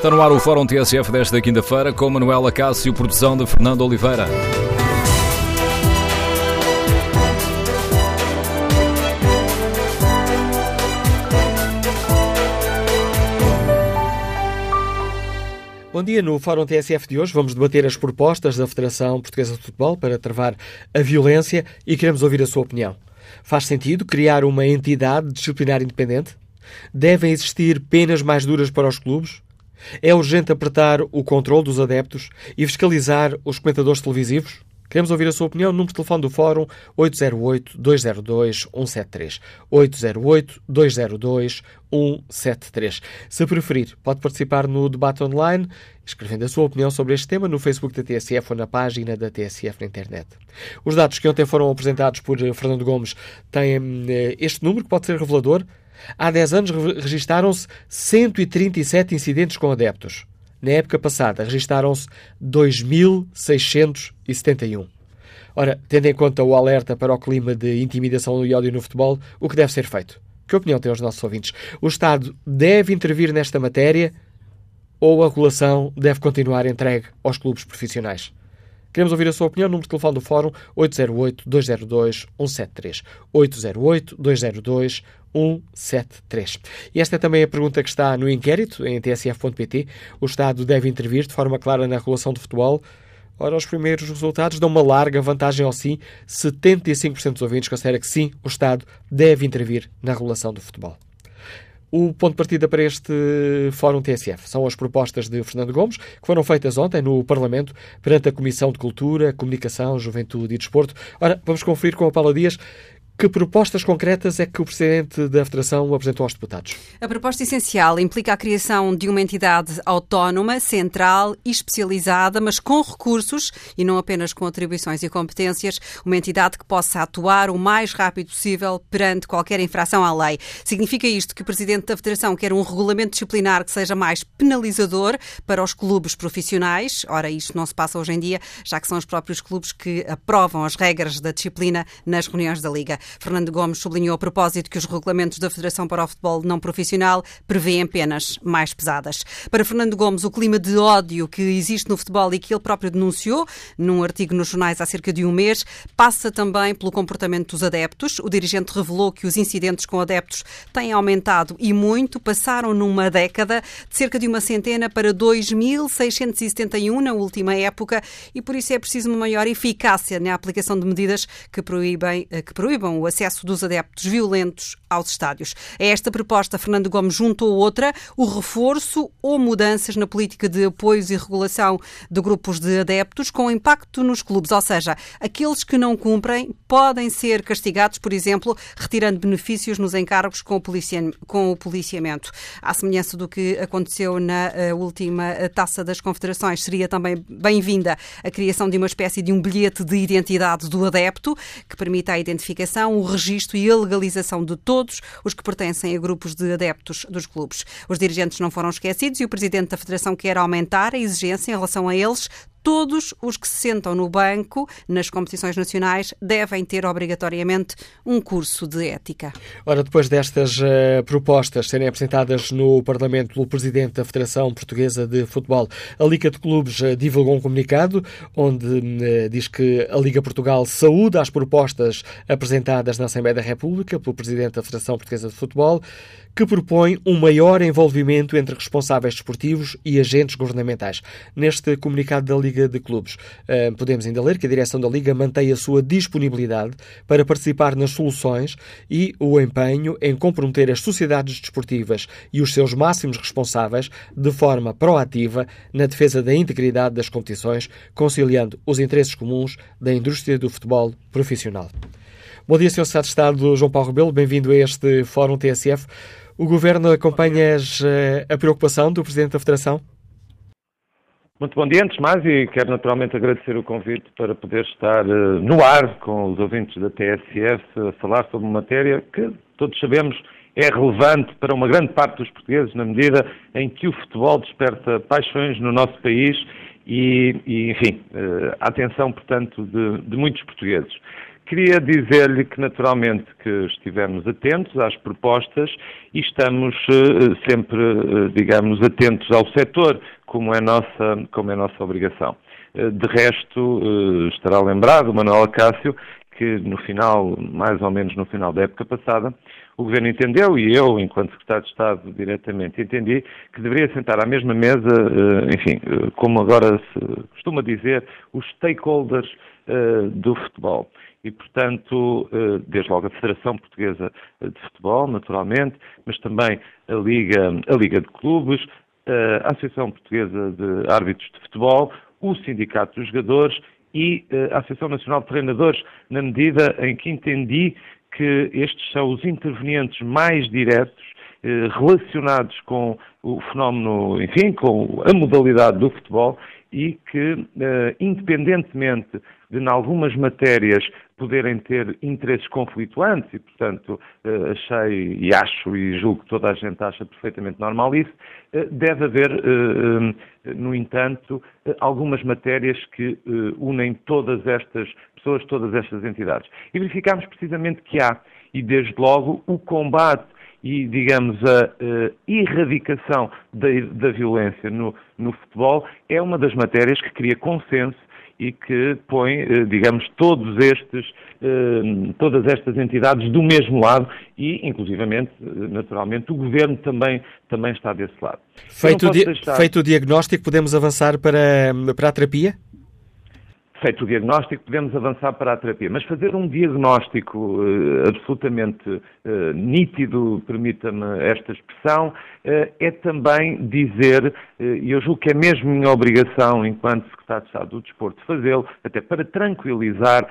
Está no ar o Fórum TSF desta quinta-feira com Manuela Cássio, produção de Fernando Oliveira. Bom dia, no Fórum TSF de hoje vamos debater as propostas da Federação Portuguesa de Futebol para travar a violência e queremos ouvir a sua opinião. Faz sentido criar uma entidade disciplinar independente? Devem existir penas mais duras para os clubes? É urgente apertar o controle dos adeptos e fiscalizar os comentadores televisivos? Queremos ouvir a sua opinião. Número de telefone do Fórum 808-202-173. 808-202-173. Se preferir, pode participar no debate online, escrevendo a sua opinião sobre este tema no Facebook da TSF ou na página da TSF na internet. Os dados que ontem foram apresentados por Fernando Gomes têm eh, este número que pode ser revelador. Há 10 anos registaram-se 137 incidentes com adeptos. Na época passada, registaram-se 2.671. Ora, tendo em conta o alerta para o clima de intimidação e ódio no futebol, o que deve ser feito? Que opinião têm os nossos ouvintes? O Estado deve intervir nesta matéria ou a regulação deve continuar entregue aos clubes profissionais? Queremos ouvir a sua opinião. Número de telefone do Fórum 808-202-173. 808-202-173. 173. E esta é também a pergunta que está no inquérito em tsf.pt. O Estado deve intervir de forma clara na regulação do futebol? Ora, os primeiros resultados dão uma larga vantagem ao sim. 75% dos ouvintes considera que sim, o Estado deve intervir na regulação do futebol. O ponto de partida para este Fórum TSF são as propostas de Fernando Gomes, que foram feitas ontem no Parlamento perante a Comissão de Cultura, Comunicação, Juventude e Desporto. Ora, vamos conferir com a Paula Dias que propostas concretas é que o Presidente da Federação apresentou aos deputados? A proposta essencial implica a criação de uma entidade autónoma, central e especializada, mas com recursos e não apenas com atribuições e competências, uma entidade que possa atuar o mais rápido possível perante qualquer infração à lei. Significa isto que o Presidente da Federação quer um regulamento disciplinar que seja mais penalizador para os clubes profissionais. Ora, isto não se passa hoje em dia, já que são os próprios clubes que aprovam as regras da disciplina nas reuniões da Liga. Fernando Gomes sublinhou a propósito que os regulamentos da Federação para o Futebol Não Profissional prevêem penas mais pesadas. Para Fernando Gomes, o clima de ódio que existe no futebol e que ele próprio denunciou num artigo nos jornais há cerca de um mês passa também pelo comportamento dos adeptos. O dirigente revelou que os incidentes com adeptos têm aumentado e muito, passaram numa década de cerca de uma centena para 2.671 na última época e por isso é preciso uma maior eficácia na aplicação de medidas que proíbem, que proíbam o acesso dos adeptos violentos aos estádios. A esta proposta, Fernando Gomes juntou outra, o reforço ou mudanças na política de apoios e regulação de grupos de adeptos com impacto nos clubes, ou seja, aqueles que não cumprem podem ser castigados, por exemplo, retirando benefícios nos encargos com o, com o policiamento. À semelhança do que aconteceu na uh, última eh, Taça das Confederações, seria também bem-vinda a criação de uma espécie de um bilhete de identidade do adepto que permita a identificação o registro e a legalização de todos os que pertencem a grupos de adeptos dos clubes. Os dirigentes não foram esquecidos e o presidente da Federação quer aumentar a exigência em relação a eles, todos os que se sentam no banco nas competições nacionais devem ter obrigatoriamente um curso de ética. Ora, depois destas uh, propostas serem apresentadas no Parlamento pelo Presidente da Federação Portuguesa de Futebol, a Liga de Clubes uh, divulgou um comunicado onde uh, diz que a Liga Portugal saúda as propostas apresentadas na Assembleia da República pelo Presidente da Federação Portuguesa de Futebol que propõe um maior envolvimento entre responsáveis desportivos e agentes governamentais. Neste comunicado da Liga de Clubes, eh, podemos ainda ler que a direção da Liga mantém a sua disponibilidade para participar nas soluções e o empenho em comprometer as sociedades desportivas e os seus máximos responsáveis de forma proativa na defesa da integridade das competições, conciliando os interesses comuns da indústria do futebol profissional. Bom dia, Sr. Secretário de Estado João Paulo Rebelo, bem-vindo a este Fórum TSF. O Governo acompanha eh, a preocupação do Presidente da Federação? Muito bom dia, antes de mais, e quero naturalmente agradecer o convite para poder estar uh, no ar com os ouvintes da TSF a falar sobre uma matéria que todos sabemos é relevante para uma grande parte dos portugueses, na medida em que o futebol desperta paixões no nosso país e, e enfim, uh, a atenção, portanto, de, de muitos portugueses. Queria dizer-lhe que, naturalmente, que estivemos atentos às propostas e estamos uh, sempre, uh, digamos, atentos ao setor, como é nossa, como é nossa obrigação. Uh, de resto, estará lembrado, Manuel Acácio, que no final, mais ou menos no final da época passada, o Governo entendeu, e eu, enquanto Secretário de Estado, diretamente entendi, que deveria sentar à mesma mesa, enfim, como agora se costuma dizer, os stakeholders eh, do futebol. E, portanto, desde logo a Federação Portuguesa de Futebol, naturalmente, mas também a Liga, a Liga de Clubes, a Associação Portuguesa de Árbitros de Futebol, o Sindicato dos Jogadores e a Associação Nacional de Treinadores, na medida em que entendi que estes são os intervenientes mais diretos eh, relacionados com o fenómeno, enfim, com a modalidade do futebol e que, eh, independentemente de, em algumas matérias, poderem ter interesses conflituantes, e, portanto, eh, achei e acho e julgo que toda a gente acha perfeitamente normal isso, eh, deve haver, no entanto, algumas matérias que unem todas estas pessoas, todas estas entidades. E verificamos precisamente que há, e desde logo, o combate e, digamos, a, a erradicação da, da violência no, no, futebol é uma das matérias que cria consenso e que põe, eh, digamos, todos estes, eh, todas estas entidades do mesmo lado e, inclusivamente, eh, naturalmente, o Governo também, também está desse lado. Feito, o, deixar... feito o diagnóstico, podemos avançar para, para a terapia? Feito o diagnóstico, podemos avançar para a terapia. Mas fazer um diagnóstico uh, absolutamente uh, nítido, permita-me esta expressão, uh, é também dizer, e eu julgo que é mesmo minha obrigação, enquanto Secretário de Estado do Desporto, fazê-lo, até para tranquilizar,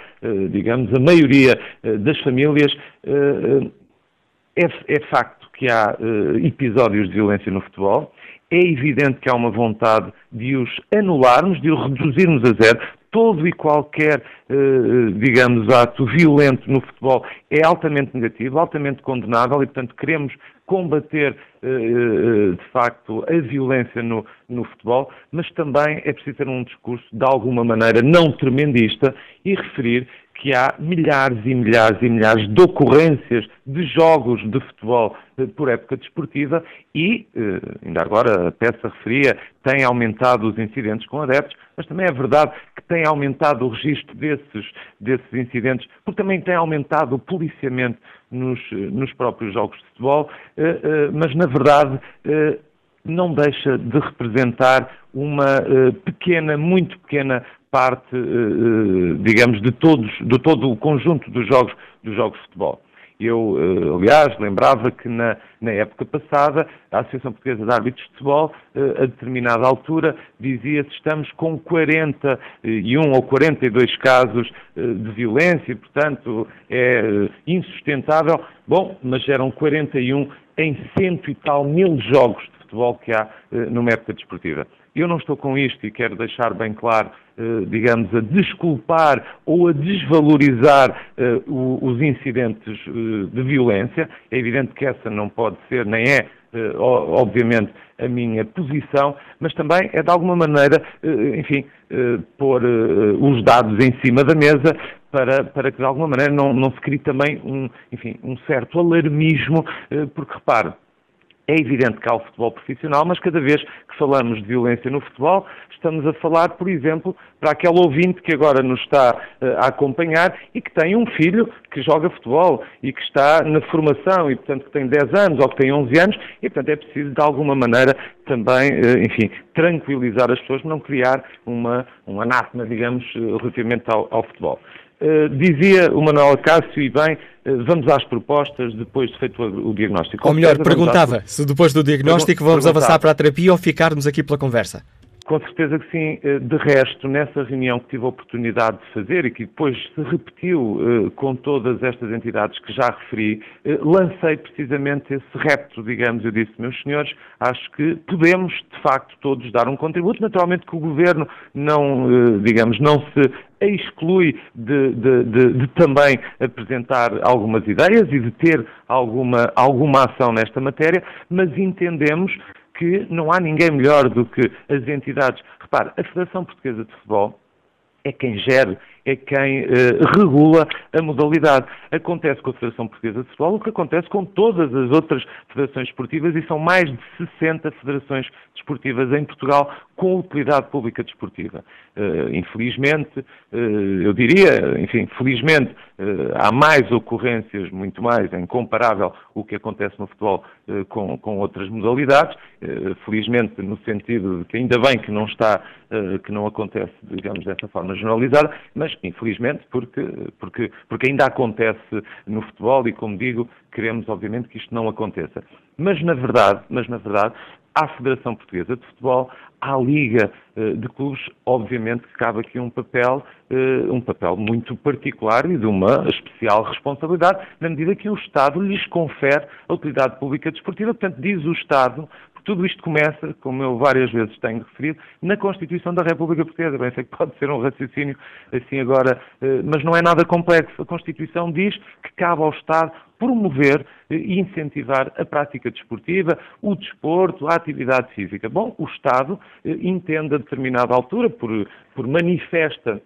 digamos, a maioria das famílias, é, é, facto que há episódios de violência no futebol, é evidente que há uma vontade de os anularmos, de os reduzirmos a zero, todo e qualquer, eh, digamos, ato violento no futebol é altamente negativo, altamente condenável e, portanto, queremos combater, eh, eh, de facto, a violência no, no futebol, mas também é preciso ter um discurso, de alguma maneira, não tremendista e referir que há milhares e milhares e milhares de ocorrências de jogos de futebol eh, por época desportiva e, ainda agora a peça referia, tem aumentado os incidentes com adeptos, mas também é verdade que tem aumentado o registro desses, desses incidentes, porque também tem aumentado o policiamento nos, eh, nos próprios jogos de futebol, mas na verdade não deixa de representar uma pequena, muito pequena parte, eh, eh, digamos, de todos, de todo o conjunto dos jogos, dos jogos de futebol. Eu, eh, aliás, lembrava que na, na, época passada a Associação Portuguesa de Árbitros de Futebol, a determinada altura, dizia se estamos com 41 ou 42 casos de violência, portanto é insustentável. Bom, mas eram 41 em cento e tal mil jogos de futebol que há numa época desportiva. Eu não estou com isto e quero deixar bem claro, eh, digamos, a desculpar ou a desvalorizar eh, os incidentes eh, de violência. É evidente que essa não pode ser, nem é, obviamente, a minha posição, mas também é de alguma maneira, enfim, pôr os dados em cima da mesa para, para que de alguma maneira não, não se crie também um, enfim, um certo alarmismo, porque repare, é evidente que há o futebol profissional, mas cada vez que falamos de violência no futebol, estamos a falar, por exemplo, para aquele ouvinte que agora nos está uh, a acompanhar e que tem um filho que joga futebol e que está na formação e, portanto, que tem 10 anos ou que tem 11 anos e, portanto, é preciso, de alguma maneira, também, uh, enfim, tranquilizar as pessoas, não criar uma, um anátema, digamos, uh, relativamente ao, ao futebol. Dizia o Manuel Acácio, e bem, vamos às propostas depois de feito o, diagnóstico. Ou melhor, perguntava se depois do diagnóstico vamos avançar para a terapia ou ficarmos aqui pela conversa. Com certeza que sim. Eh, de resto, nessa reunião que tive a oportunidade de fazer e que depois se repetiu eh, com todas estas entidades que já referi, eh, lancei precisamente esse repto, digamos, eu disse, meus senhores, acho que podemos, de facto, todos dar um contributo. Naturalmente que o Governo não, digamos, não se exclui de, de, de, de, também apresentar algumas ideias e de ter alguma, alguma ação nesta matéria, mas entendemos que não há ninguém melhor do que as entidades. Repare, a Federação Portuguesa de Futebol é quem gere, é quem regula a modalidade. Acontece com a Federação Portuguesa de Futebol o que acontece com todas as outras federações esportivas e são mais de 60 federações desportivas em Portugal com utilidade pública desportiva. Uh, infelizmente, uh, eu diria, enfim, felizmente, há mais ocorrências, muito mais, em comparável o que acontece no futebol com, com, outras modalidades. felizmente, no sentido de que ainda bem que não está, que não acontece, digamos, dessa forma generalizada, mas infelizmente porque, porque, porque ainda acontece no futebol e, como digo, queremos obviamente que isto não aconteça. Mas na verdade, mas na verdade, à Federação Portuguesa de Futebol, à Liga eh, de Clubes, obviamente que cabe aqui um papel, eh, um papel muito particular e de uma especial responsabilidade, na medida que o Estado lhes confere a utilidade pública desportiva. Portanto, diz o Estado, tudo isto começa, como eu várias vezes tenho referido, na Constituição da República Portuguesa. Bem, sei que pode ser um raciocínio assim agora, eh, mas não é nada complexo. A Constituição diz que cabe ao Estado promover e incentivar a prática desportiva, o desporto, a atividade física. Bom, o Estado eh, entende a determinada altura, por, por manifesta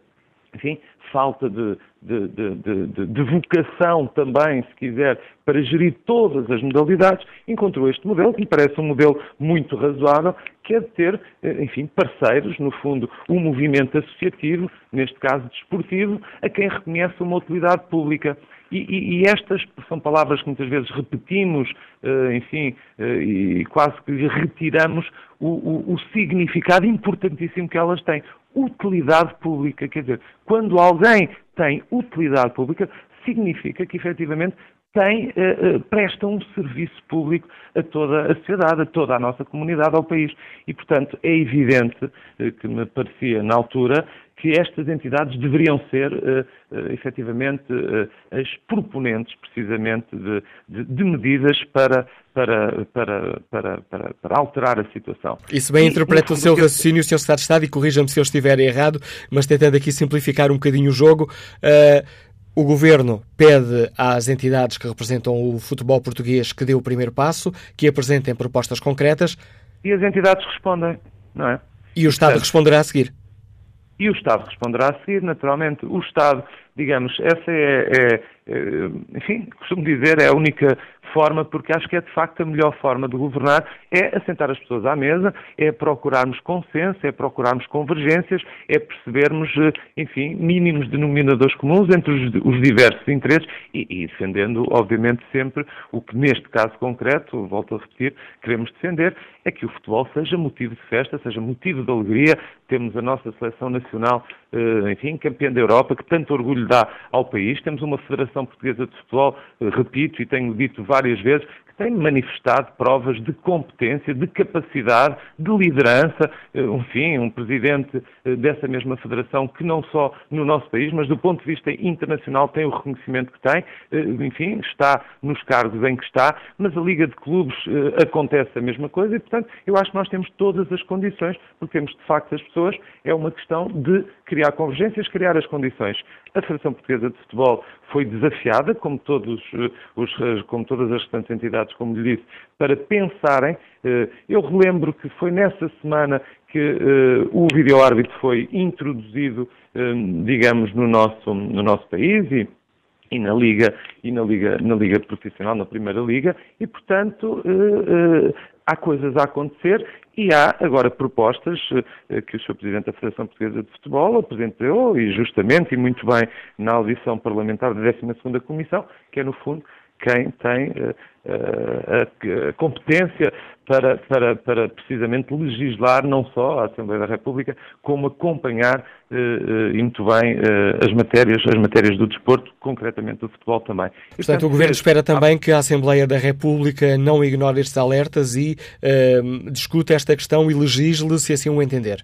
enfim, falta de, de, de, de, vocação também, se quiser, para gerir todas as modalidades, encontrou este modelo, que me parece um modelo muito razoável, que é de ter, eh, enfim, parceiros, no fundo, um movimento associativo, neste caso desportivo, a quem reconhece uma utilidade pública. E, e, e, estas são palavras que muitas vezes repetimos, eh, enfim, eh, e quase que retiramos o, o, o significado importantíssimo que elas têm utilidade pública. Quer dizer, quando alguém tem utilidade pública, significa que efetivamente tem, uh, uh, presta um serviço público a toda a sociedade, a toda a nossa comunidade, ao país. E, portanto, é evidente uh, que me parecia na altura que estas entidades deveriam ser, uh, efetivamente, as proponentes, precisamente, de, de, de medidas para, para, para, para, para, alterar a situação. Isso bem interpreta o seu raciocínio, Sr. Secretário de Estado, e corrija-me se eu estiver errado, mas tentando aqui simplificar um bocadinho o jogo. Uh, o Governo pede às entidades que representam o futebol português que dê o primeiro passo, que apresentem propostas concretas. E as entidades respondem, não é? E o Estado responderá a seguir. E o Estado responderá a seguir, naturalmente. O Estado, digamos, essa é, é, é enfim, costumo dizer, é a única forma, porque acho que é de facto a melhor forma de governar, é assentar as pessoas à mesa, é procurarmos consenso, é procurarmos convergências, é percebermos, eh, enfim, mínimos denominadores comuns entre os, os diversos interesses e, e, defendendo, obviamente, sempre o que neste caso concreto, volto a repetir, queremos defender, é que o futebol seja motivo de festa, seja motivo de alegria. Temos a nossa seleção nacional, eh, enfim, campeã da Europa, que tanto orgulho dá ao país. Temos uma Federação Portuguesa de Futebol, eh, repito e tenho dito várias vezes, tem manifestado provas de competência, de capacidade, de liderança, eh, enfim, um presidente eh, dessa mesma federação que não só no nosso país, mas do ponto de vista internacional tem o reconhecimento que tem, eh, enfim, está nos cargos em que está, mas a Liga de Clubes acontece a mesma coisa e, portanto, eu acho que nós temos todas as condições, porque temos de facto as pessoas, é uma questão de criar convergências, criar as condições. A Federação Portuguesa de Futebol foi desafiada, como, todos os, como todas as restantes entidades como lhe disse, para pensarem. Eh, eu relembro que foi nessa semana que uh, o vídeo-árbitro foi introduzido, uh, digamos, no nosso, no nosso país e, e, na Liga, e na Liga, na Liga Profissional, na Primeira Liga, e, portanto, há coisas a acontecer e há agora propostas que o Sr. Presidente da Federação Portuguesa de Futebol apresentou, e justamente, e muito bem, na audição parlamentar da 12ª Comissão, que é, no fundo, quem tem uh, a, a, competência para, para, para, precisamente legislar não só a Assembleia da República, como acompanhar uh, e muito bem as matérias, as matérias do desporto, concretamente do futebol também. E, portanto, portanto, o Governo espera também que a Assembleia da República não ignore estes alertas e discuta esta questão e legisle se assim o entender.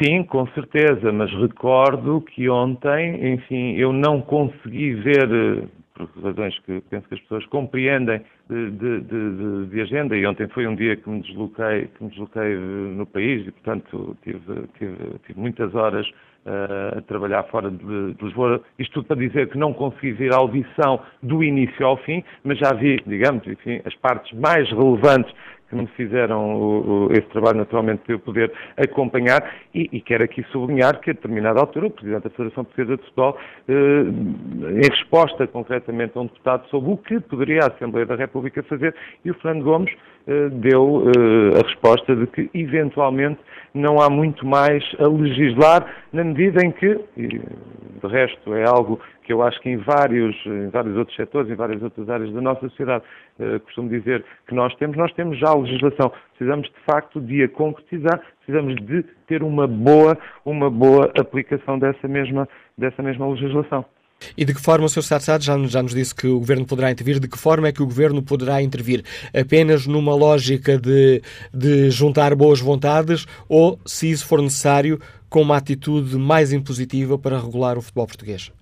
Sim, com certeza, mas recordo que ontem, enfim, eu não consegui ver por razões que penso que as pessoas compreendem de, de, de, de, agenda, e ontem foi um dia que me desloquei, que me desloquei eh, no país e, portanto, tive, tive, tive muitas horas uh, a trabalhar fora de, Lisboa. Isto tudo para dizer que não consegui ver a audição do início ao fim, mas já vi, digamos, enfim, as partes mais relevantes que me fizeram o, o, esse trabalho naturalmente para eu poder acompanhar e, e, quero aqui sublinhar que a determinada altura o Presidente da Federação Portuguesa de Futebol, eh, em resposta concretamente a um deputado sobre o que poderia a Assembleia da República fazer, e o Fernando Gomes deu eh, a resposta de que eventualmente não há muito mais a legislar na medida em que, de resto é algo que eu acho que em vários, em vários outros setores, em várias outras áreas da nossa sociedade, eh, costumo dizer que nós temos, nós temos já a legislação. Precisamos, de facto, de a concretizar, precisamos de ter uma boa, uma boa aplicação dessa mesma, dessa mesma legislação. E de que forma o Sr. Sarsad já, já nos disse que o Governo poderá intervir, de que forma é que o Governo poderá intervir? Apenas numa lógica de, de juntar boas vontades ou, se isso for necessário, com uma atitude mais impositiva para regular o futebol português?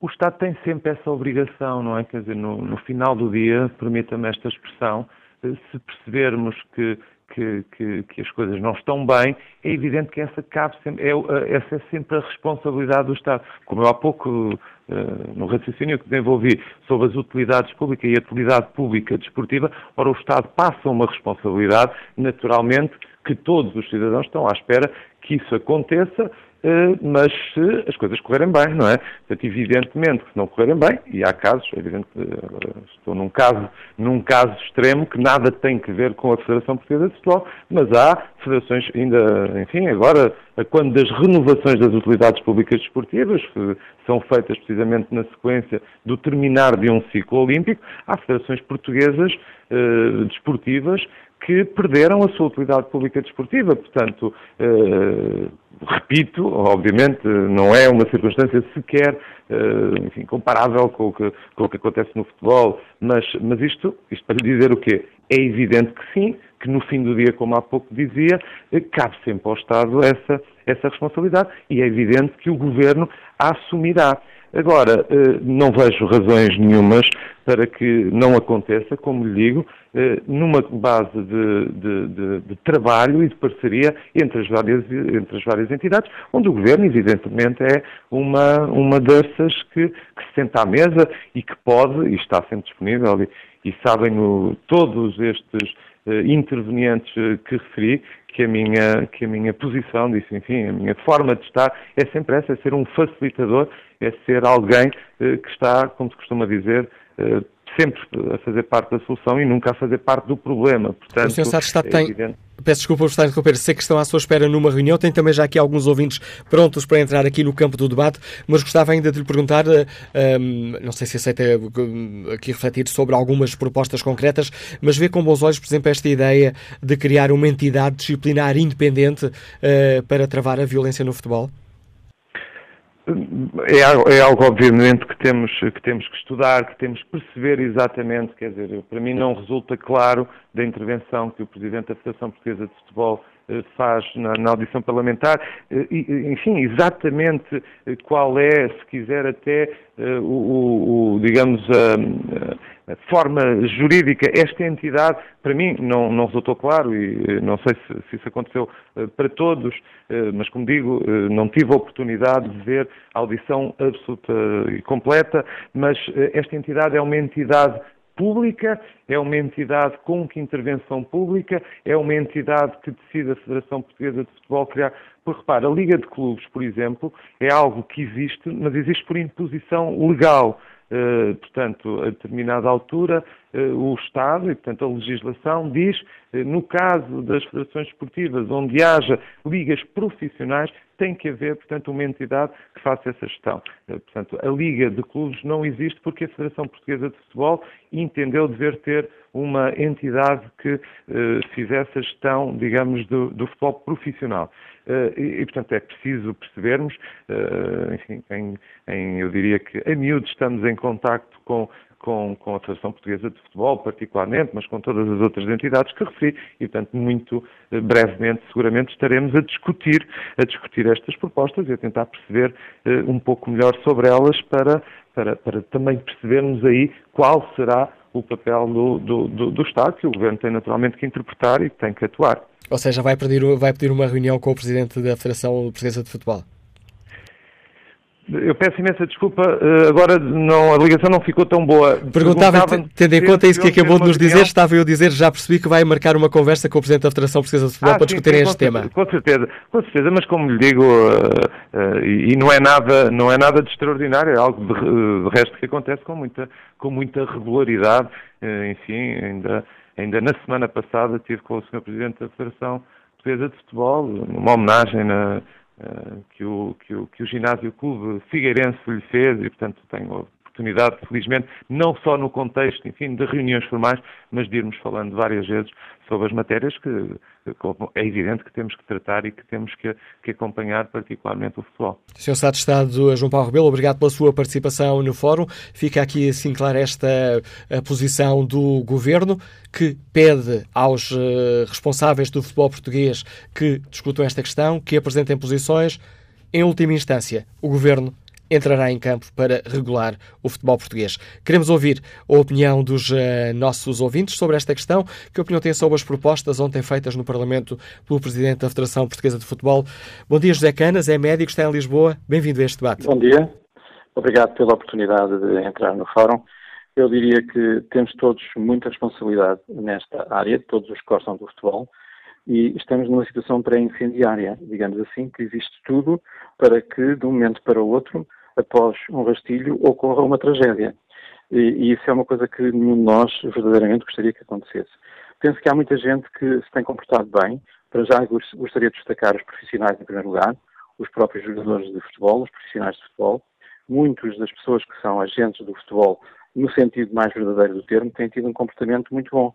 O Estado tem sempre essa obrigação, não é? Quer dizer, no, no final do dia, permita-me esta expressão, eh, se percebermos que, que, que, que, as coisas não estão bem, é evidente que essa, cabe sempre, é, essa é sempre a responsabilidade do Estado. Como eu há pouco, eh, no raciocínio que desenvolvi sobre as utilidades públicas e a utilidade pública desportiva, ora o Estado passa uma responsabilidade, naturalmente, que todos os cidadãos estão à espera que isso aconteça mas se as coisas correrem bem, não é? Portanto, evidentemente que se não correrem bem, e há casos, evidente que eh, estou num caso, num caso extremo que nada tem que ver com a Federação Portuguesa de Futebol, mas há federações ainda, enfim, agora, quando das renovações das utilidades públicas desportivas, que são feitas precisamente na sequência do terminar de um ciclo olímpico, há federações portuguesas eh, desportivas que perderam a sua utilidade pública desportiva. Portanto, eh, repito, obviamente não é uma circunstância sequer eh, enfim, comparável com o, que, com o, que, acontece no futebol, mas, mas isto, isto para dizer o quê? É evidente que sim, que no fim do dia, como há pouco dizia, eh, cabe sempre ao Estado essa, essa responsabilidade e é evidente que o Governo a assumirá. Agora, eh, não vejo razões nenhumas para que não aconteça, como lhe digo, eh, numa base de, de, de, de, trabalho e de parceria entre as, várias, entre as várias entidades, onde o Governo, evidentemente, é uma, uma dessas que, que se senta à mesa e que pode, e está sempre disponível, e, e sabem o, todos estes intervenientes que referi, que a minha, que a minha posição, disse, enfim, a minha forma de estar é sempre essa, é ser um facilitador, é ser alguém eh, que está, como se costuma dizer, eh, sempre a fazer parte da solução e nunca a fazer parte do problema. Portanto, o Sr. Sá está, é tem, evidente. Peço desculpa por estar a interromper. Sei que estão à sua espera numa reunião. Tem também já aqui alguns ouvintes prontos para entrar aqui no campo do debate, mas gostava ainda de lhe perguntar, um, eh, ehm, não sei se aceita aqui refletir sobre algumas propostas concretas, mas vê com bons olhos, por exemplo, esta ideia de criar uma entidade disciplinar independente uh, para travar a violência no futebol? É, é, algo, obviamente, que temos, que temos que estudar, que temos que perceber exatamente. Quer dizer, para mim não resulta claro da intervenção que o Presidente da Federação Portuguesa de Futebol faz na, na, audição parlamentar, eh, enfim, exatamente eh, qual é, se quiser até, o, o digamos, a, a, forma jurídica. Esta entidade, para mim, não, não resultou claro e não sei se, se, isso aconteceu para todos, mas como digo, não tive a oportunidade de ver a audição absoluta e completa, mas esta entidade é uma entidade pública, é uma entidade com que intervenção pública, é uma entidade que decide a Federação Portuguesa de Futebol criar. Porque repara, a Liga de Clubes, por exemplo, é algo que existe, mas existe por imposição legal. Uh, portanto, a determinada altura, o Estado e, portanto, a legislação diz, uh, no caso das federações esportivas onde haja ligas profissionais, tem que haver, portanto, uma entidade que faça essa gestão. Portanto, a Liga de Clubes não existe porque a Federação Portuguesa de Futebol entendeu dever ter uma entidade que fizesse a gestão, digamos, do, do futebol profissional. Eh, e, portanto, é preciso percebermos, eh, enfim, em, em, eu diria que a miúdo estamos em contacto com, com, com, a Federação Portuguesa de Futebol, particularmente, mas com todas as outras entidades que referi, e, portanto, muito eh, brevemente, seguramente, estaremos a discutir, a discutir estas propostas e a tentar perceber uh, um pouco melhor sobre elas para, para, para também percebermos aí qual será o papel do, do, do, do Estado, que o Governo tem naturalmente que interpretar e tem que atuar. Ou seja, vai pedir, vai pedir uma reunião com o Presidente da Federação Portuguesa de Futebol? Eu peço imensa desculpa, eh, agora não, a ligação não ficou tão boa. Perguntava, tendo em conta isso que acabou de nos dizer, estava eu a dizer, já percebi que vai marcar uma conversa com o Presidente da Federação Portuguesa de Futebol ah, para discutirem este tema. Com certeza, com certeza, mas como lhe digo, uh, uh, e não é nada, não é nada de extraordinário, é algo de, de resto que acontece com muita, com muita regularidade. Enfim, ainda, ainda na semana passada estive com o Sr. Presidente da Federação Portuguesa de Futebol, uma homenagem na que, o, que, o, que o Ginásio Clube Figueirense lhe fez e, portanto, tenho oportunidade, felizmente, não só no contexto, enfim, de reuniões formais, mas de irmos falando várias vezes sobre as matérias que, é evidente que temos que tratar e que temos que, que acompanhar, particularmente o futebol. Sr. Estado de Estado João Paulo Rebelo, obrigado pela sua participação no fórum. Fica aqui, assim, clara esta a posição do Governo, que pede aos uh, responsáveis do futebol português que discutam esta questão, que apresentem posições. Em última instância, o Governo entrará em campo para regular o futebol português. Queremos ouvir a opinião dos uh, nossos ouvintes sobre esta questão. Que opinião têm sobre as propostas ontem feitas no Parlamento pelo Presidente da Federação Portuguesa de Futebol? Bom dia, José Canas, é médico, está em Lisboa. Bem-vindo a este debate. Bom dia. Obrigado pela oportunidade de entrar no fórum. Eu diria que temos todos muita responsabilidade nesta área, todos os que gostam do futebol, e estamos numa situação pré-incendiária, digamos assim, que existe tudo para que, de um momento para o outro, após um rastilho, ocorra uma tragédia. E, e isso é uma coisa que nenhum de nós verdadeiramente gostaria que acontecesse. Penso que há muita gente que se tem comportado bem. Para já gostaria de destacar os profissionais em primeiro lugar, os próprios jogadores de futebol, os profissionais de futebol. Muitas das pessoas que são agentes do futebol, no sentido mais verdadeiro do termo, têm tido um comportamento muito bom.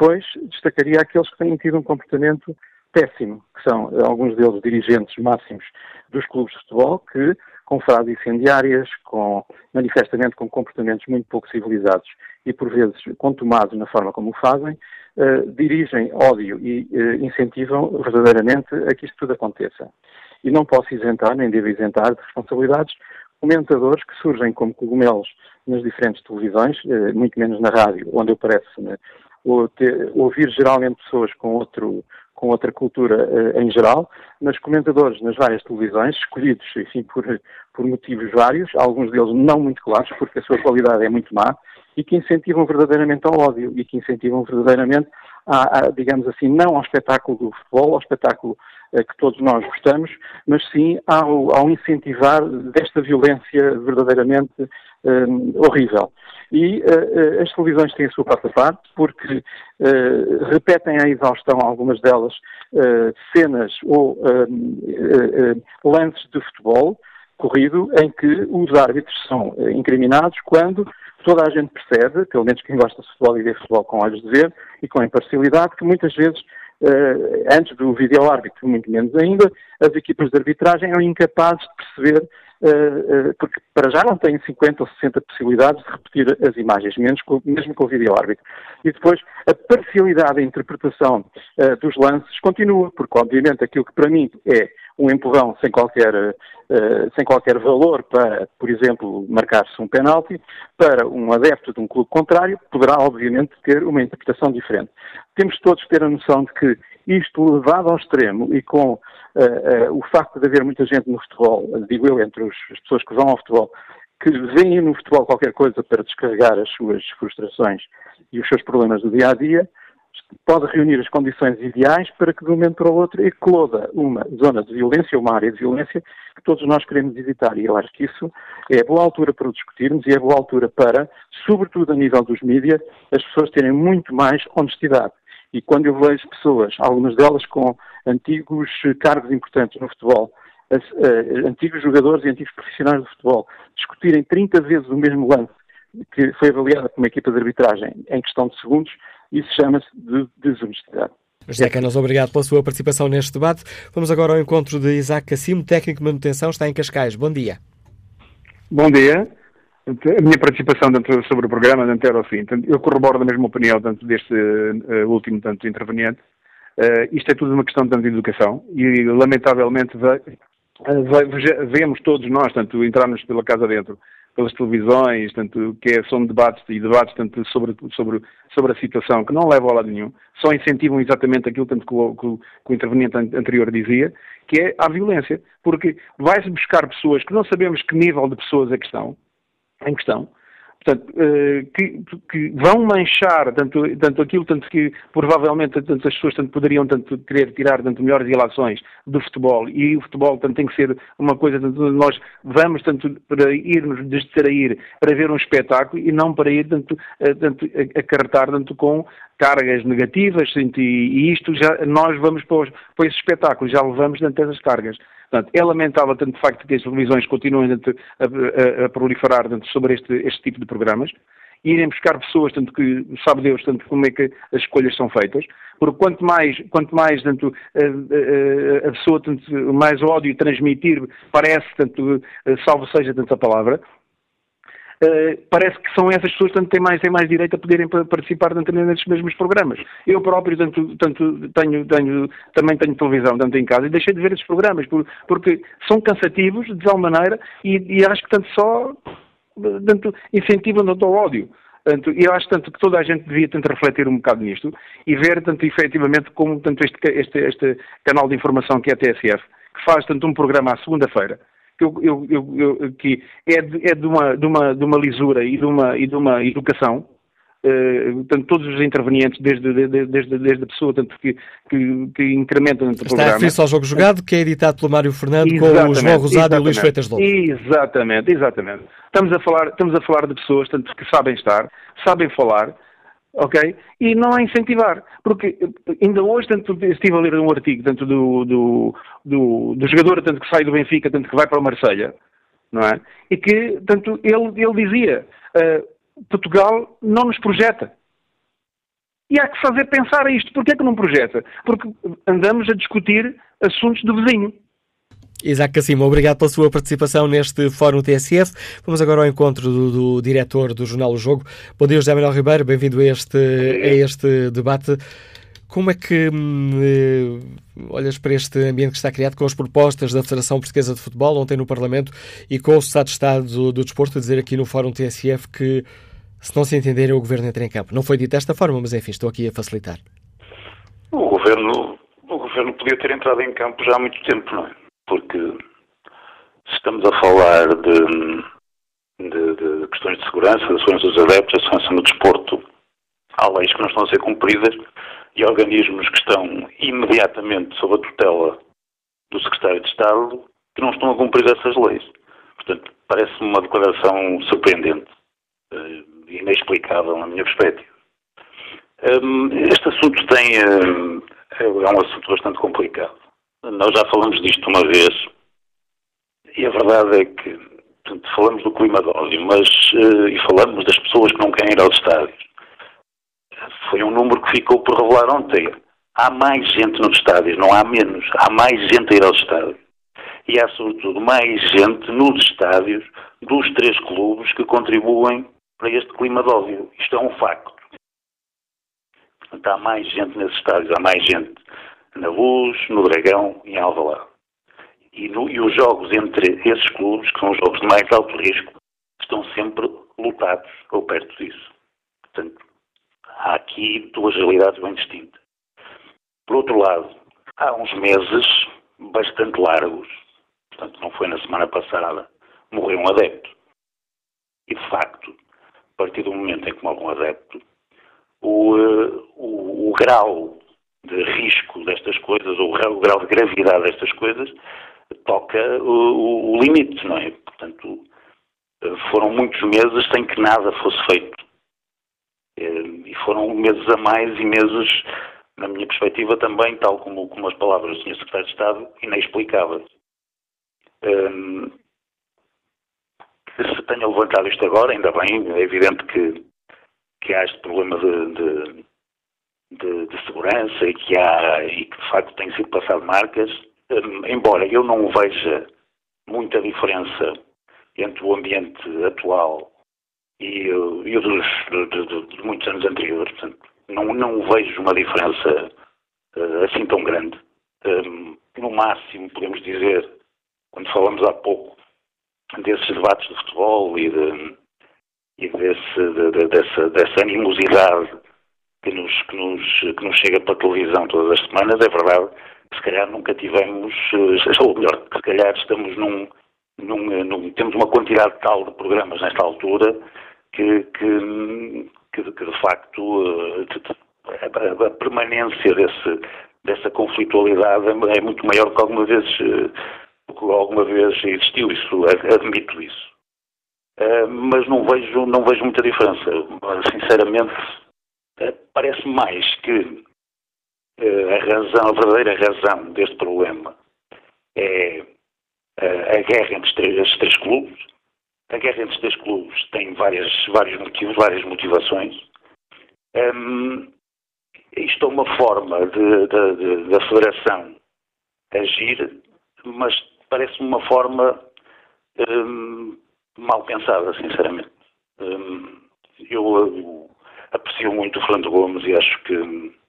Depois, destacaria aqueles que têm tido um comportamento péssimo, que são alguns deles dirigentes máximos dos clubes de futebol, que, com frases incendiárias, com, manifestamente com comportamentos muito pouco civilizados e, por vezes, contumados na forma como o fazem, uh, dirigem ódio e uh, incentivam verdadeiramente a que isto tudo aconteça. E não posso isentar, nem devo isentar de responsabilidades comentadores que surgem como cogumelos nas diferentes televisões, uh, muito menos na rádio, onde eu parece né, ouvir geralmente pessoas com outro com outra cultura uh, em geral, mas comentadores nas várias televisões, escolhidos, enfim, por, por motivos vários, alguns deles não muito claros, porque a sua qualidade é muito má, e que incentivam verdadeiramente ao ódio e que incentivam verdadeiramente, a, a, digamos assim, não ao espetáculo do futebol, ao espetáculo uh, que todos nós gostamos, mas sim ao, ao incentivar desta violência verdadeiramente uh, horrível. E uh, as televisões têm a sua parte a parte, porque uh, repetem a exaustão, algumas delas, uh, cenas ou lances de futebol corrido em que os árbitros são incriminados quando toda a gente percebe, pelo menos quem gosta de futebol e vê futebol com olhos de ver e com imparcialidade, que muitas vezes Uh, antes do vídeo-árbitro, muito menos ainda, as equipas de arbitragem eram incapazes de perceber eh, eh, porque para já não têm 50 ou 60 possibilidades de repetir as imagens, menos com, mesmo com o vídeo árbitro. E depois a parcialidade da interpretação uh, dos lances continua, porque obviamente aquilo que para mim é um empurrão sem qualquer, uh, sem qualquer valor para, por exemplo, marcar-se um penalti, para um adepto de um clube contrário, poderá obviamente ter uma interpretação diferente. Temos todos que ter a noção de que isto levado ao extremo e com uh, uh, o facto de haver muita gente no futebol, digo eu, entre os, as pessoas que vão ao futebol, que veem no futebol qualquer coisa para descarregar as suas frustrações e os seus problemas do dia a dia, pode reunir as condições ideais para que de um momento para o outro ecloda uma zona de violência, uma área de violência que todos nós queremos evitar. E eu acho que isso é boa altura para o discutirmos e é boa altura para, sobretudo a nível dos mídias, as pessoas terem muito mais honestidade. E quando eu vejo pessoas, algumas delas com antigos cargos importantes no futebol, uh, antigos jogadores e antigos profissionais do futebol, discutirem 30 vezes o mesmo lance que foi avaliado por uma equipa de arbitragem em questão de segundos, isso chama-se de desonestidade. José Canas, obrigado pela sua participação neste debate. Vamos agora ao encontro de Isaac Cassimo, técnico de manutenção, está em Cascais. Bom dia. Bom dia a minha participação dentro, sobre o programa tanto era o fim. eu corroboro da mesma opinião tanto deste uh, último tanto interveniente. Uh, isto é tudo uma questão tanto de educação e lamentavelmente vai, uh, vai, vemos todos nós, tanto entrarmos pela casa dentro, pelas televisões, tanto, que é, são debates e debates tanto sobre, sobre, sobre a situação, que não levam a lado nenhum, só incentivam exatamente aquilo tanto que o, que o, interveniente anterior dizia, que é a violência. Porque vai-se buscar pessoas que não sabemos que nível de pessoas é que estão, em questão, portanto, uh, que, que, vão manchar tanto, tanto aquilo, tanto que provavelmente tanto as pessoas tanto poderiam tanto querer tirar tanto melhores relações do futebol. E o futebol tanto tem que ser uma coisa tanto nós vamos tanto para irmos distrair para ver um espetáculo e não para ir tanto, uh, tanto acarretar tanto com cargas negativas e, e isto já nós vamos para, os, para esse espetáculo já levamos tanto essas cargas Portanto, é lamentável, tanto de facto, que as televisões continuem a, a, a proliferar sobre este, este tipo de programas irem buscar pessoas, tanto que sabe Deus, tanto como é que as escolhas são feitas, porque quanto mais, quanto mais tanto, a, a, a pessoa, tanto, mais ódio transmitir, parece, tanto, salvo seja tanto a palavra, Uh, parece que são essas pessoas que têm mais, têm mais direito a poderem participar nesses mesmos programas. Eu próprio tanto, tanto tenho, tenho, também tenho televisão tanto em casa e deixei de ver esses programas por, porque são cansativos de tal maneira e, e acho que tanto só tanto, incentivam tanto ao ódio. Tanto, eu acho tanto que toda a gente devia tentar refletir um bocado nisto e ver tanto efetivamente como tanto este, este, este canal de informação que é a TSF, que faz tanto um programa à segunda-feira, que, eu, eu, eu, que é, de, é de, uma, de, uma, de uma lisura e de uma, e de uma educação Uh, portanto, todos os intervenientes, desde, desde, desde, desde a pessoa tanto que, que, que incrementam o programa. Está a ao jogo jogado, que é editado pelo Mário Fernando exatamente, com o João Rosado e o Luís Freitas Lobo. Exatamente, exatamente. Estamos a, falar, estamos a falar de pessoas tanto que sabem estar, sabem falar, ok? E não a incentivar. Porque ainda hoje tanto, estive a ler um artigo tanto do, do, do, do jogador tanto que sai do Benfica, tanto que vai para o Marselha, não é? E que, tanto, ele, ele dizia, uh, Portugal não nos projeta. E há que fazer pensar a isto. Porquê que não projeta? Porque andamos a discutir assuntos do vizinho. Isaac Cassima, obrigado pela sua participação neste Fórum TSF. Vamos agora ao encontro do, do diretor do jornal O Jogo. Bom dia, José Manuel Ribeiro, bem-vindo a este, a este debate. Como é que hum, eh, olhas para este ambiente que está criado com as propostas da Federação Portuguesa de Futebol ontem no Parlamento e com o Estado de Estado do, do Desporto a dizer aqui no Fórum TSF que se não se entenderem o Governo entra em campo? Não foi dito desta forma, mas enfim, estou aqui a facilitar. O Governo, o governo podia ter entrado em campo já há muito tempo, não é? Porque se estamos a falar de, de, de questões de segurança, da segurança dos adeptos, da segurança no desporto, há leis que não estão a ser cumpridas e organismos que estão imediatamente sob a tutela do Secretário de Estado que não estão a cumprir essas leis. Portanto, parece-me uma declaração surpreendente e uh, inexplicável na minha perspectiva. Um, este assunto tem, uh, é um assunto bastante complicado. Nós já falamos disto uma vez e a verdade é que portanto, falamos do clima de ódio, mas uh, e falamos das pessoas que não querem ir aos estádios. Foi um número que ficou por revelar ontem. Há mais gente nos estádios, não há menos. Há mais gente a ir aos estádios. E há, sobretudo, mais gente nos estádios dos três clubes que contribuem para este clima de ódio. Isto é um facto. Portanto, há mais gente nesses estádios, há mais gente na Luz, no Dragão e em Alvalade. E, no, e os jogos entre esses clubes, que são os jogos de mais alto risco, estão sempre lutados ou perto disso. Portanto, há aqui duas realidades bem distintas. Por outro lado, há uns meses bastante largos, portanto não foi na semana passada, morreu um adepto. E de facto, a partir do momento em que morre um adepto, o, eh, o, o grau de risco destas coisas, ou o grau de gravidade destas coisas, toca o, o, limite, não é? Portanto, foram muitos meses sem que nada fosse feito. Eh, e foram meses a mais e meses, na minha perspectiva, também, tal como, como as palavras do Sr. Secretário de Estado, inexplicáveis. Que se tenha levantado isto agora, ainda bem, é evidente que, que há este problema de, de de, de, segurança e que há e que de facto tem sido passado marcas, um, embora eu não veja muita diferença entre o ambiente atual e, e o dos, de, de, de, muitos anos anteriores, portanto, não, não vejo uma diferença uh, assim tão grande. Um, no máximo, podemos dizer, quando falamos há pouco desses debates de futebol e, de, e desse, de, de, dessa, dessa animosidade que nos, que, nos, que nos chega para a televisão todas as semanas, é verdade se calhar nunca tivemos, eh, ou melhor, se calhar estamos num, num, eh, num temos uma quantidade tal de programas nesta altura que, que, que, que de facto eh, a, permanência desse, dessa conflitualidade é muito maior que alguma vez, que alguma vez existiu, isso, admito isso. mas não vejo, não vejo muita diferença. Sinceramente, parece mais que a razão, a verdadeira razão deste problema é a guerra entre estes três clubes. A guerra entre os três clubes tem várias, vários motivos, várias motivações. Um, isto é uma forma de, de, de, da Federação agir, mas parece-me uma forma um, mal pensada, sinceramente. Um, eu, eu, aprecio muito o Fernando Gomes e acho que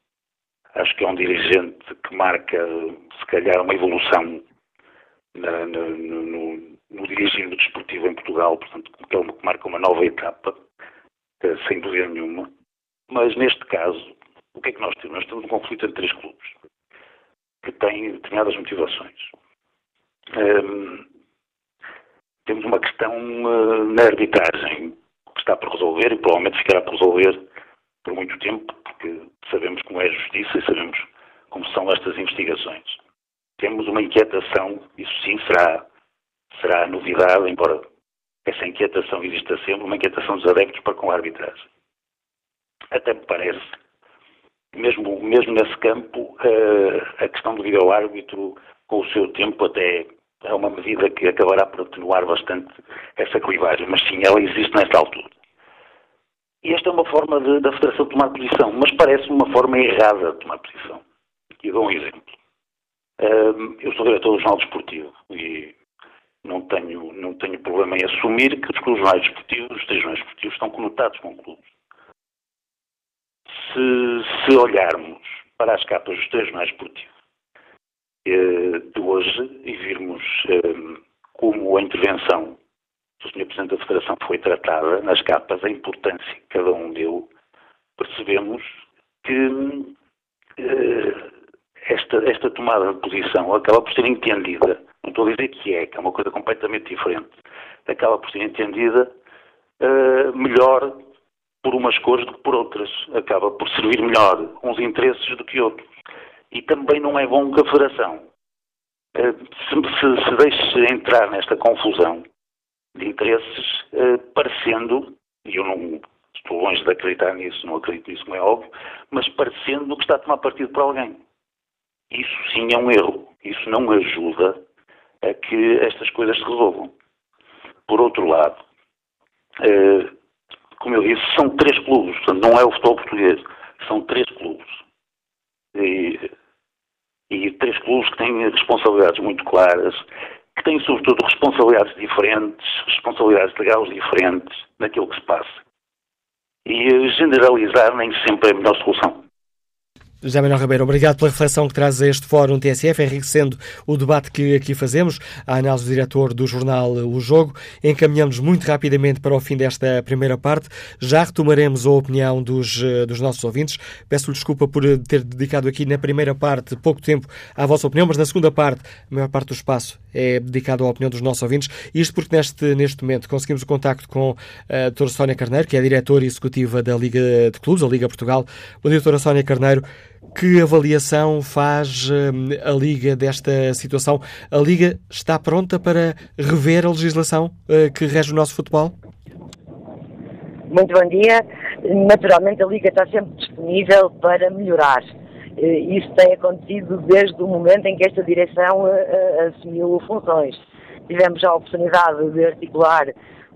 acho que é um dirigente que marca, se calhar, uma evolução na, no, no, no, dirigir do desportivo em Portugal, portanto, que ele marca uma nova etapa, eh, sem dúvida nenhuma. Mas neste caso, o que é que nós temos? Nós temos um conflito entre três clubes que têm determinadas motivações. Ehm, temos uma questão uh, na arbitragem que está por resolver e provavelmente ficará por resolver por muito tempo, porque sabemos como é a justiça e sabemos como são estas investigações temos uma inquietação, isso sim será, será novidade, embora essa inquietação exista sempre, uma inquietação dos adeptos para com a arbitragem. Até me parece, mesmo, mesmo nesse campo, a questão do vídeo-árbitro, com o seu tempo, até é uma medida que acabará por atenuar bastante essa clivagem, mas sim, ela existe nesta altura. E esta é uma forma de, da Federação tomar posição, mas parece uma forma errada de tomar posição. E dou um exemplo eu sou diretor do Jornal Desportivo e não tenho, não tenho problema em assumir que os jornais desportivos, os três jornais desportivos, estão conotados com clubes. Se, se olharmos para as capas dos três jornais desportivos eh, de hoje e virmos como a intervenção do Sr. Presidente da Federação foi tratada nas capas, a importância que cada um deu, percebemos que eh, esta, esta tomada de posição acaba por ser entendida, não estou a dizer que é, que é uma coisa completamente diferente, acaba por ser entendida uh, melhor por umas cores do que por outras, acaba por servir melhor uns interesses do que outros. E também não é bom que a Federação uh, se, se, se, deixe entrar nesta confusão de interesses, uh, parecendo, e eu não estou longe de acreditar nisso, não acredito nisso, como é óbvio, mas parecendo que está a tomar partido por alguém. Isso sim é um erro. Isso não ajuda a que estas coisas se resolvam. Por outro lado, eh, como eu disse, são três clubes, portanto não é o futebol português, são três clubes. E, e três clubes que têm responsabilidades muito claras, que têm sobretudo responsabilidades diferentes, responsabilidades legais diferentes naquilo que se passa. E generalizar nem sempre é a melhor solução. José Manuel Ribeiro, obrigado pela reflexão que traz a este Fórum TSF, enriquecendo o debate que aqui fazemos. A análise do diretor do jornal O Jogo. Encaminhamos muito rapidamente para o fim desta primeira parte. Já retomaremos a opinião dos, eh, dos nossos ouvintes. Peço-lhe desculpa por ter dedicado aqui na primeira parte pouco tempo à vossa opinião, mas na segunda parte, a maior parte do espaço é dedicado à opinião dos nossos ouvintes. Isto porque neste, neste momento conseguimos o contacto com a doutora Sónia Carneiro, que é a diretora executiva da Liga de Clubes, a Liga Portugal. Bom dia, doutora Sónia Carneiro. Que avaliação faz hum, a Liga desta situação? A Liga está pronta para rever a legislação uh, que rege o nosso futebol? Muito bom dia. Naturalmente, a Liga está sempre disponível para melhorar. Eh, isso tem acontecido desde o momento em que esta direção uh, assumiu funções. Tivemos a oportunidade de articular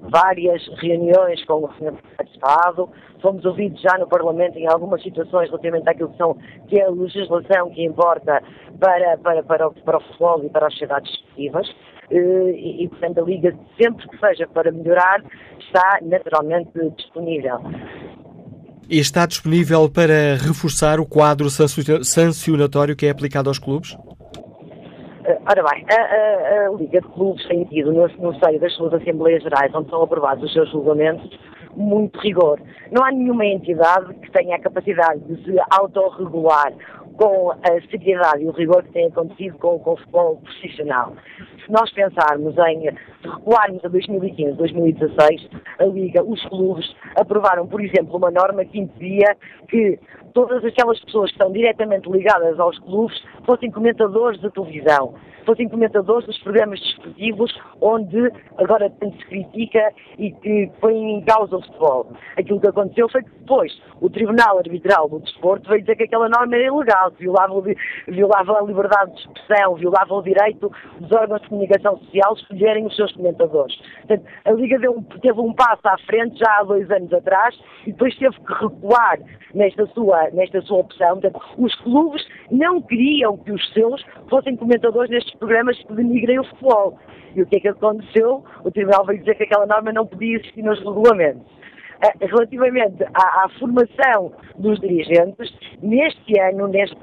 várias reuniões com o Sr. de Estado, fomos ouvidos já no Parlamento em algumas situações relativamente àquilo que, são, que é a legislação que importa para, para, para, o, para o futebol e para as sociedades esportivas. Eh, e, e, portanto, a Liga, sempre que seja para melhorar, está naturalmente disponível. E está disponível para reforçar o quadro sancionatório que é aplicado aos clubes? Uh, ora bem, a, a, a, Liga de Clubes tem tido no, no seio das suas Assembleias Gerais, onde são aprovados os seus julgamentos, muito rigor. Não há nenhuma entidade que tenha a capacidade de se autorregular com a seriedade e o rigor que tem acontecido com o futebol profissional. Se nós pensarmos em recuarmos a 2015, 2016, a Liga, os clubes aprovaram, por exemplo, uma norma que impedia que todas aquelas pessoas que estão diretamente ligadas aos clubes fossem comentadores de televisão fossem comentadores dos programas desportivos onde agora tanto se critica e que põe em causa o futebol. Aquilo que aconteceu foi que depois o Tribunal Arbitral do Desporto veio dizer que aquela norma era ilegal, violava, violava a liberdade de expressão, violava o direito dos órgãos de comunicação social escolherem os seus comentadores. Portanto, a Liga deu, teve um passo à frente já há dois anos atrás e depois teve que recuar nesta sua, nesta sua opção. Portanto, os clubes não queriam que os seus fossem comentadores nestes programas que denigrem o futebol. E o que é que aconteceu? O Tribunal veio dizer que aquela norma não podia existir nos regulamentos. Eh, relativamente à, à, formação dos dirigentes, neste ano, neste,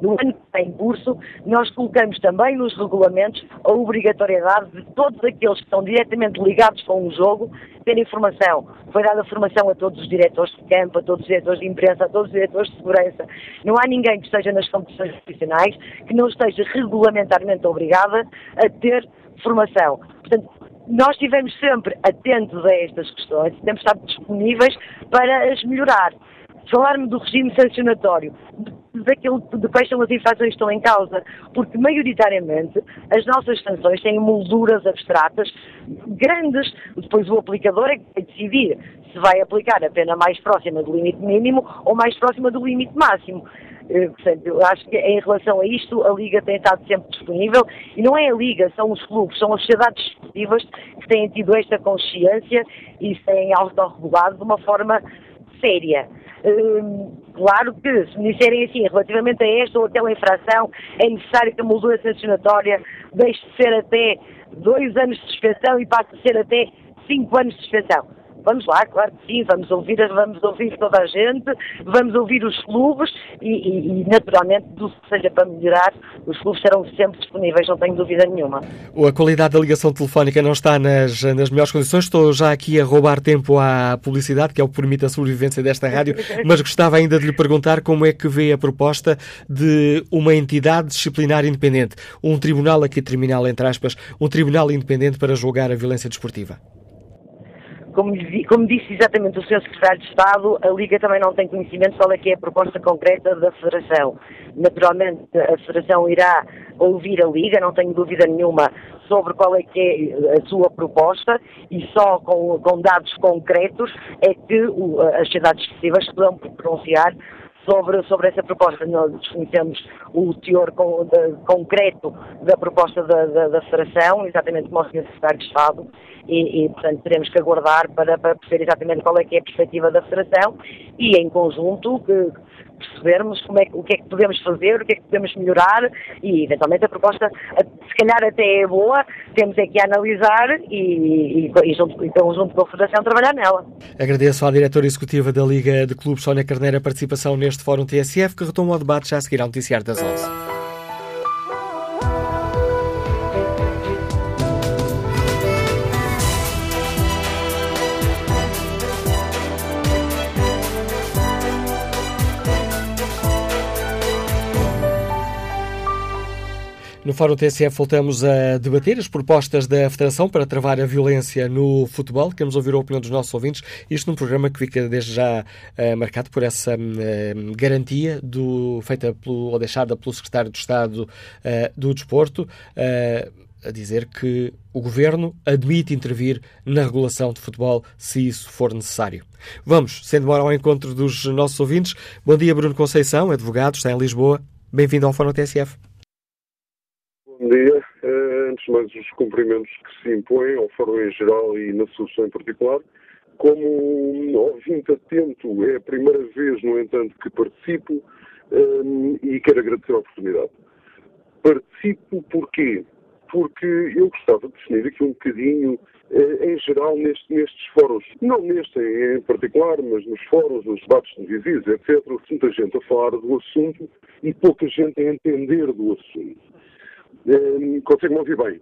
no ano que está em curso, nós colocamos também nos regulamentos a obrigatoriedade de todos aqueles que estão diretamente ligados com o jogo terem formação. Foi dada formação a todos os diretores de campo, a todos os diretores de imprensa, a todos os diretores de segurança. Não há ninguém que esteja nas competições profissionais que não esteja regulamentarmente obrigada a ter formação. Portanto, nós estivemos sempre atentos a estas questões, temos estado disponíveis para as melhorar. Falar-me do regime sancionatório, daquilo de quais são as infrações que estão em causa, porque maioritariamente as nossas sanções têm molduras abstratas grandes, depois o aplicador é que vai decidir se vai aplicar a pena mais próxima do limite mínimo ou mais próxima do limite máximo. Eh, portanto, eu acho que em relação a isto, a Liga tem estado sempre disponível. E não é a Liga, são os clubes, são as sociedades esportivas que têm tido esta consciência e têm autorregulado de uma forma séria. Hum, claro que, se me disserem assim, relativamente a esta ou aquela infração, é necessário que a moldura sancionatória deixe de ser até dois anos de suspensão e passe a ser até cinco anos de suspensão. Vamos lá, claro que sim, vamos ouvir, vamos ouvir toda a gente, vamos ouvir os clubes e, e, e naturalmente, tudo que seja para melhorar, os clubes serão sempre disponíveis, não tenho dúvida nenhuma. A qualidade da ligação telefónica não está nas, nas melhores condições. Estou já aqui a roubar tempo à publicidade, que é o que permite a sobrevivência desta rádio, mas gostava ainda de lhe perguntar como é que vê a proposta de uma entidade disciplinar independente, um tribunal aqui terminal, entre aspas, um tribunal independente para julgar a violência desportiva. Como, como, disse exatamente o Sr. Secretário de Estado, a Liga também não tem conhecimento qual é que é a proposta concreta da Federação. Naturalmente, a Federação irá ouvir a Liga, não tenho dúvida nenhuma sobre qual é que é a sua proposta e só com, com dados concretos é que o, as sociedades esportivas se poderão pronunciar sobre, sobre essa proposta. Nós desconhecemos o teor com, de, concreto da proposta da, da, da Federação, exatamente como o Sr. Secretário de Estado, e, e, portanto, teremos que aguardar para, para perceber exatamente qual é que é a perspectiva da Federação e, em conjunto, que, percebermos como é, o que é que podemos fazer, o que é que podemos melhorar e, eventualmente, a proposta, se calhar até é boa, temos é que analisar e, e, e, junto, e conjunto com a Federação, trabalhar nela. Agradeço à diretora executiva da Liga de Clubes, Sónia Carneira, a participação neste Fórum TSF, que retoma o debate já a seguir ao noticiário das 11. No Fórum TSF voltamos a debater as propostas da Federação para travar a violência no futebol. Queremos ouvir a opinião dos nossos ouvintes. Isto num programa que fica desde já uh, marcado por essa uh, garantia do, feita pelo, ou deixada pelo Secretário de Estado uh, do Desporto a dizer que o Governo admite intervir na regulação de futebol se isso for necessário. Vamos, sem demora, ao encontro dos nossos ouvintes. Bom dia, Bruno Conceição, advogado, está em Lisboa. Bem-vindo ao Fórum TSF. Bom dia. Uh, antes de mais, os cumprimentos que se impõem ao Fórum em geral e na solução em particular. Como ouvinte atento, é a primeira vez, no entanto, que participo uh, e quero agradecer a oportunidade. Participo porquê? Porque eu gostava de definir aqui um bocadinho, uh, em geral, neste, nestes fóruns. Não neste em particular, mas nos fóruns, nos debates televisivos, etc. Muita gente a falar do assunto e pouca gente a entender do assunto. Uh, Consegue-me ouvir bem?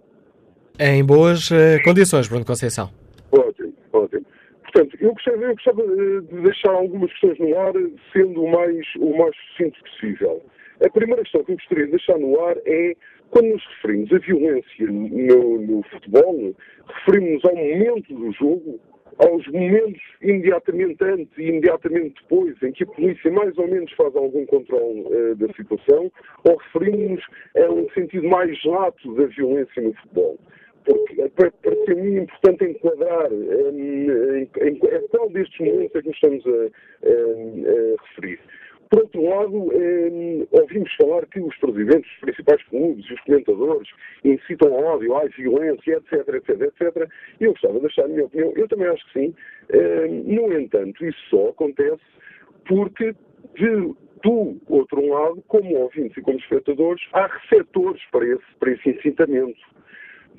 Em boas uh, condições, Bruno Conceição. Ótimo, ótimo. Portanto, eu gostava, eu gostava de deixar algumas questões no ar, sendo o mais, o mais sucinto possível. A primeira questão que eu gostaria de deixar no ar é, quando nos referimos à violência no, no futebol, referimos-nos ao momento do jogo, aos momentos imediatamente antes e imediatamente depois, em que a polícia mais ou menos faz algum controle uh, da situação, ou referimos-nos a um sentido mais lato da violência no futebol? Porque ser muito importante enquadrar um, em, em, em, qual destes momentos é que nos estamos a, a, a referir. Por outro lado, eh, ouvimos falar que os presidentes dos principais clubes e os comentadores incitam ao ódio, à violência, etc, etc, etc. Eu gostava de deixar a minha opinião. Eu também acho que sim. Eh, no entanto, isso só acontece porque de, do outro lado, como ouvintes e como espectadores, há receptores para esse, para esse incitamento.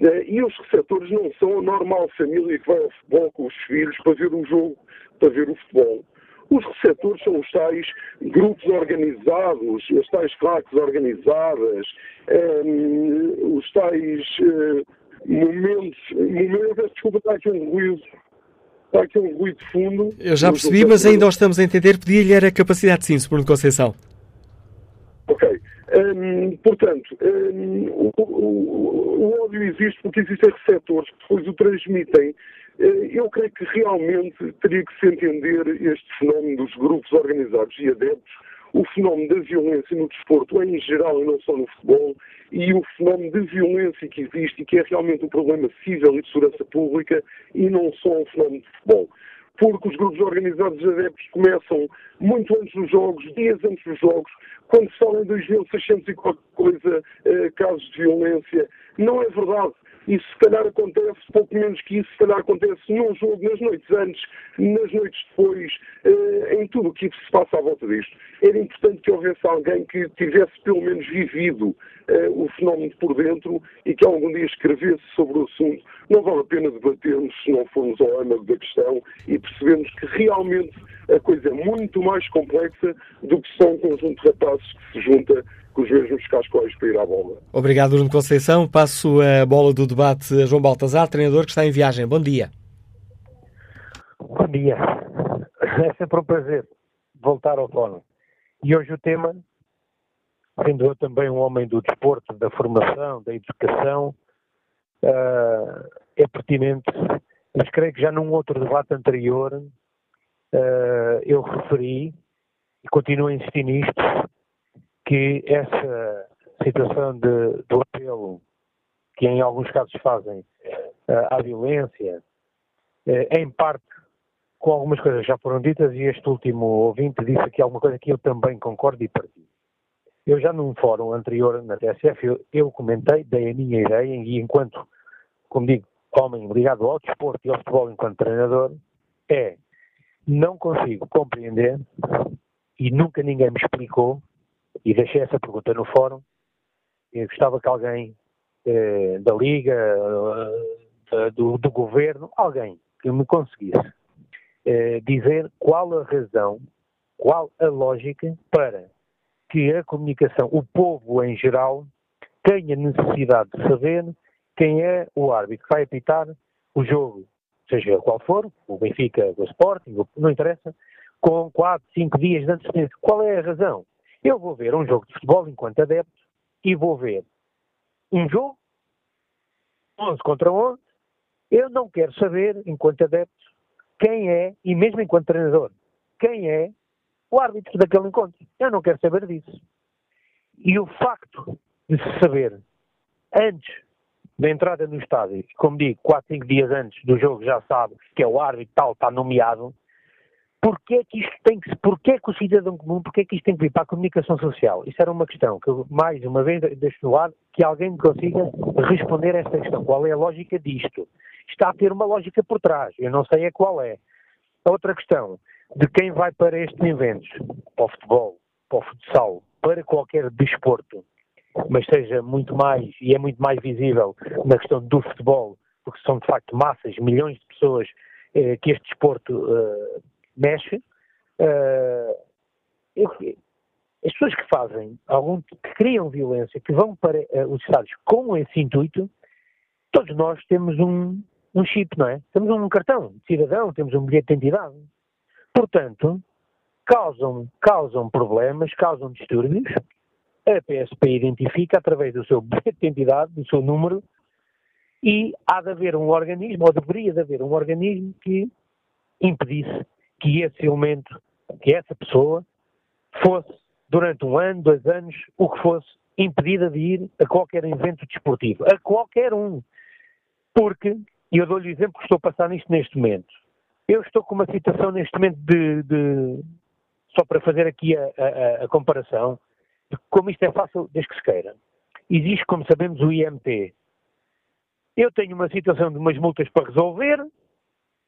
Eh, e os receptores não são a normal família que vai ao futebol com os filhos para ver o jogo, para ver o futebol. Os receptores são os tais grupos organizados, as tais claques organizadas, um, ehm, os tais uh, momentos, momentos. Desculpa, está aqui um ruído. Está aqui um ruído de fundo. Eu já percebi, mas ainda estamos a entender. Pedia-lhe era a capacidade de síntese, Bruno Conceição. Ok. Ehm, portanto, ehm, o, o, o, ódio existe porque existem receptores que depois o transmitem eu creio que realmente teria que se entender este fenómeno dos grupos organizados e adeptos, o fenómeno da violência no desporto em geral e não só no futebol, e o fenómeno de violência que existe e que é realmente um problema civil e de segurança pública e não só um fenómeno de futebol. Porque os grupos organizados de adeptos começam muito antes dos jogos, dias antes dos jogos, quando se fala em 2.600 e qualquer coisa eh, casos de violência. Não é verdade. Isso se calhar acontece, pouco menos que isso, se calhar acontece num jogo, nas noites antes, nas noites depois, eh, em tudo o que se passa à volta disto. Era importante que houvesse alguém que tivesse pelo menos vivido o fenómeno por dentro e que algum dia escrevesse sobre o assunto. Não vale a pena debatermos se não formos ao âmago da questão e percebemos que realmente a coisa é muito mais complexa do que só um conjunto de rapazes que se junta com os mesmos cascóis para ir à bola. Obrigado, Bruno Conceição. Passo a bola do debate a João Baltazar, treinador que está em viagem. Bom dia. Bom dia. É sempre um prazer voltar ao fórum. E hoje o tema, sendo eu também um homem do desporto, da formação, da educação, uh, é pertinente, mas creio que já num outro debate anterior uh, eu referi, e continuo a insistir nisto, que essa situação de, do apelo que em alguns casos fazem uh, à violência, em parte com algumas coisas já foram ditas e este último ouvinte disse aqui alguma coisa que eu também concordo e partilho. Eu já num fórum anterior na TSF, eu, eu comentei, dei a minha ideia e enquanto, como digo, homem ligado ao desporto e ao futebol enquanto treinador, é, não consigo compreender e nunca ninguém me explicou e deixei essa pergunta no fórum. Eu gostava que alguém eh, da Liga, eh, do, do, governo, alguém que me conseguisse eh, dizer qual a razão, qual a lógica para que a comunicação, o povo em geral, tenha necessidade de saber quem é o árbitro que vai apitar o jogo, seja qual for, o Benfica, o Sporting, não interessa, com 4, 5 dias de antecedência. Qual é a razão? Eu vou ver um jogo de futebol enquanto adepto e vou ver um jogo, 11 contra 11. Eu não quero saber, enquanto adepto, quem é, e mesmo enquanto treinador, quem é o árbitro daquele encontro. Eu não quero saber disso. E o facto de se saber antes da entrada no estádio, como digo, 4, 5 dias antes do jogo já sabe que é o árbitro tal, está nomeado, Porquê é que isto tem que, porquê é que o cidadão comum, porquê é que isto tem que vir para a comunicação social? Isso era uma questão que eu, mais uma vez, deixo no ar, que alguém me consiga responder a esta questão. Qual é a lógica disto? Está a ter uma lógica por trás, eu não sei é qual é. A outra questão, de quem vai para estes eventos, para o futebol, para o futsal, para qualquer desporto, mas seja muito mais, e é muito mais visível na questão do futebol, porque são de facto massas, milhões de pessoas eh, que este desporto eh, mexe. Uh, eu, as pessoas que fazem, algum, que criam violência, que vão para uh, os Estados com esse intuito, todos nós temos um, um chip, não é? Temos um cartão de cidadão, temos um bilhete de identidade. Portanto, causam, causam problemas, causam distúrbios. A PSP identifica através do seu bilhete de identidade, do seu número, e há de haver um organismo, ou deveria de haver um organismo que impedisse que esse elemento, que essa pessoa, fosse durante um ano, dois anos, o que fosse, impedida de ir a qualquer evento desportivo. A qualquer um. Porque, e eu dou-lhe o exemplo que estou a passar nisto neste momento. Eu estou com uma situação neste momento de, de só para fazer aqui a, a, a, comparação, como isto é fácil desde que se queira. Existe, como sabemos, o IMT. Eu tenho uma situação de umas multas para resolver,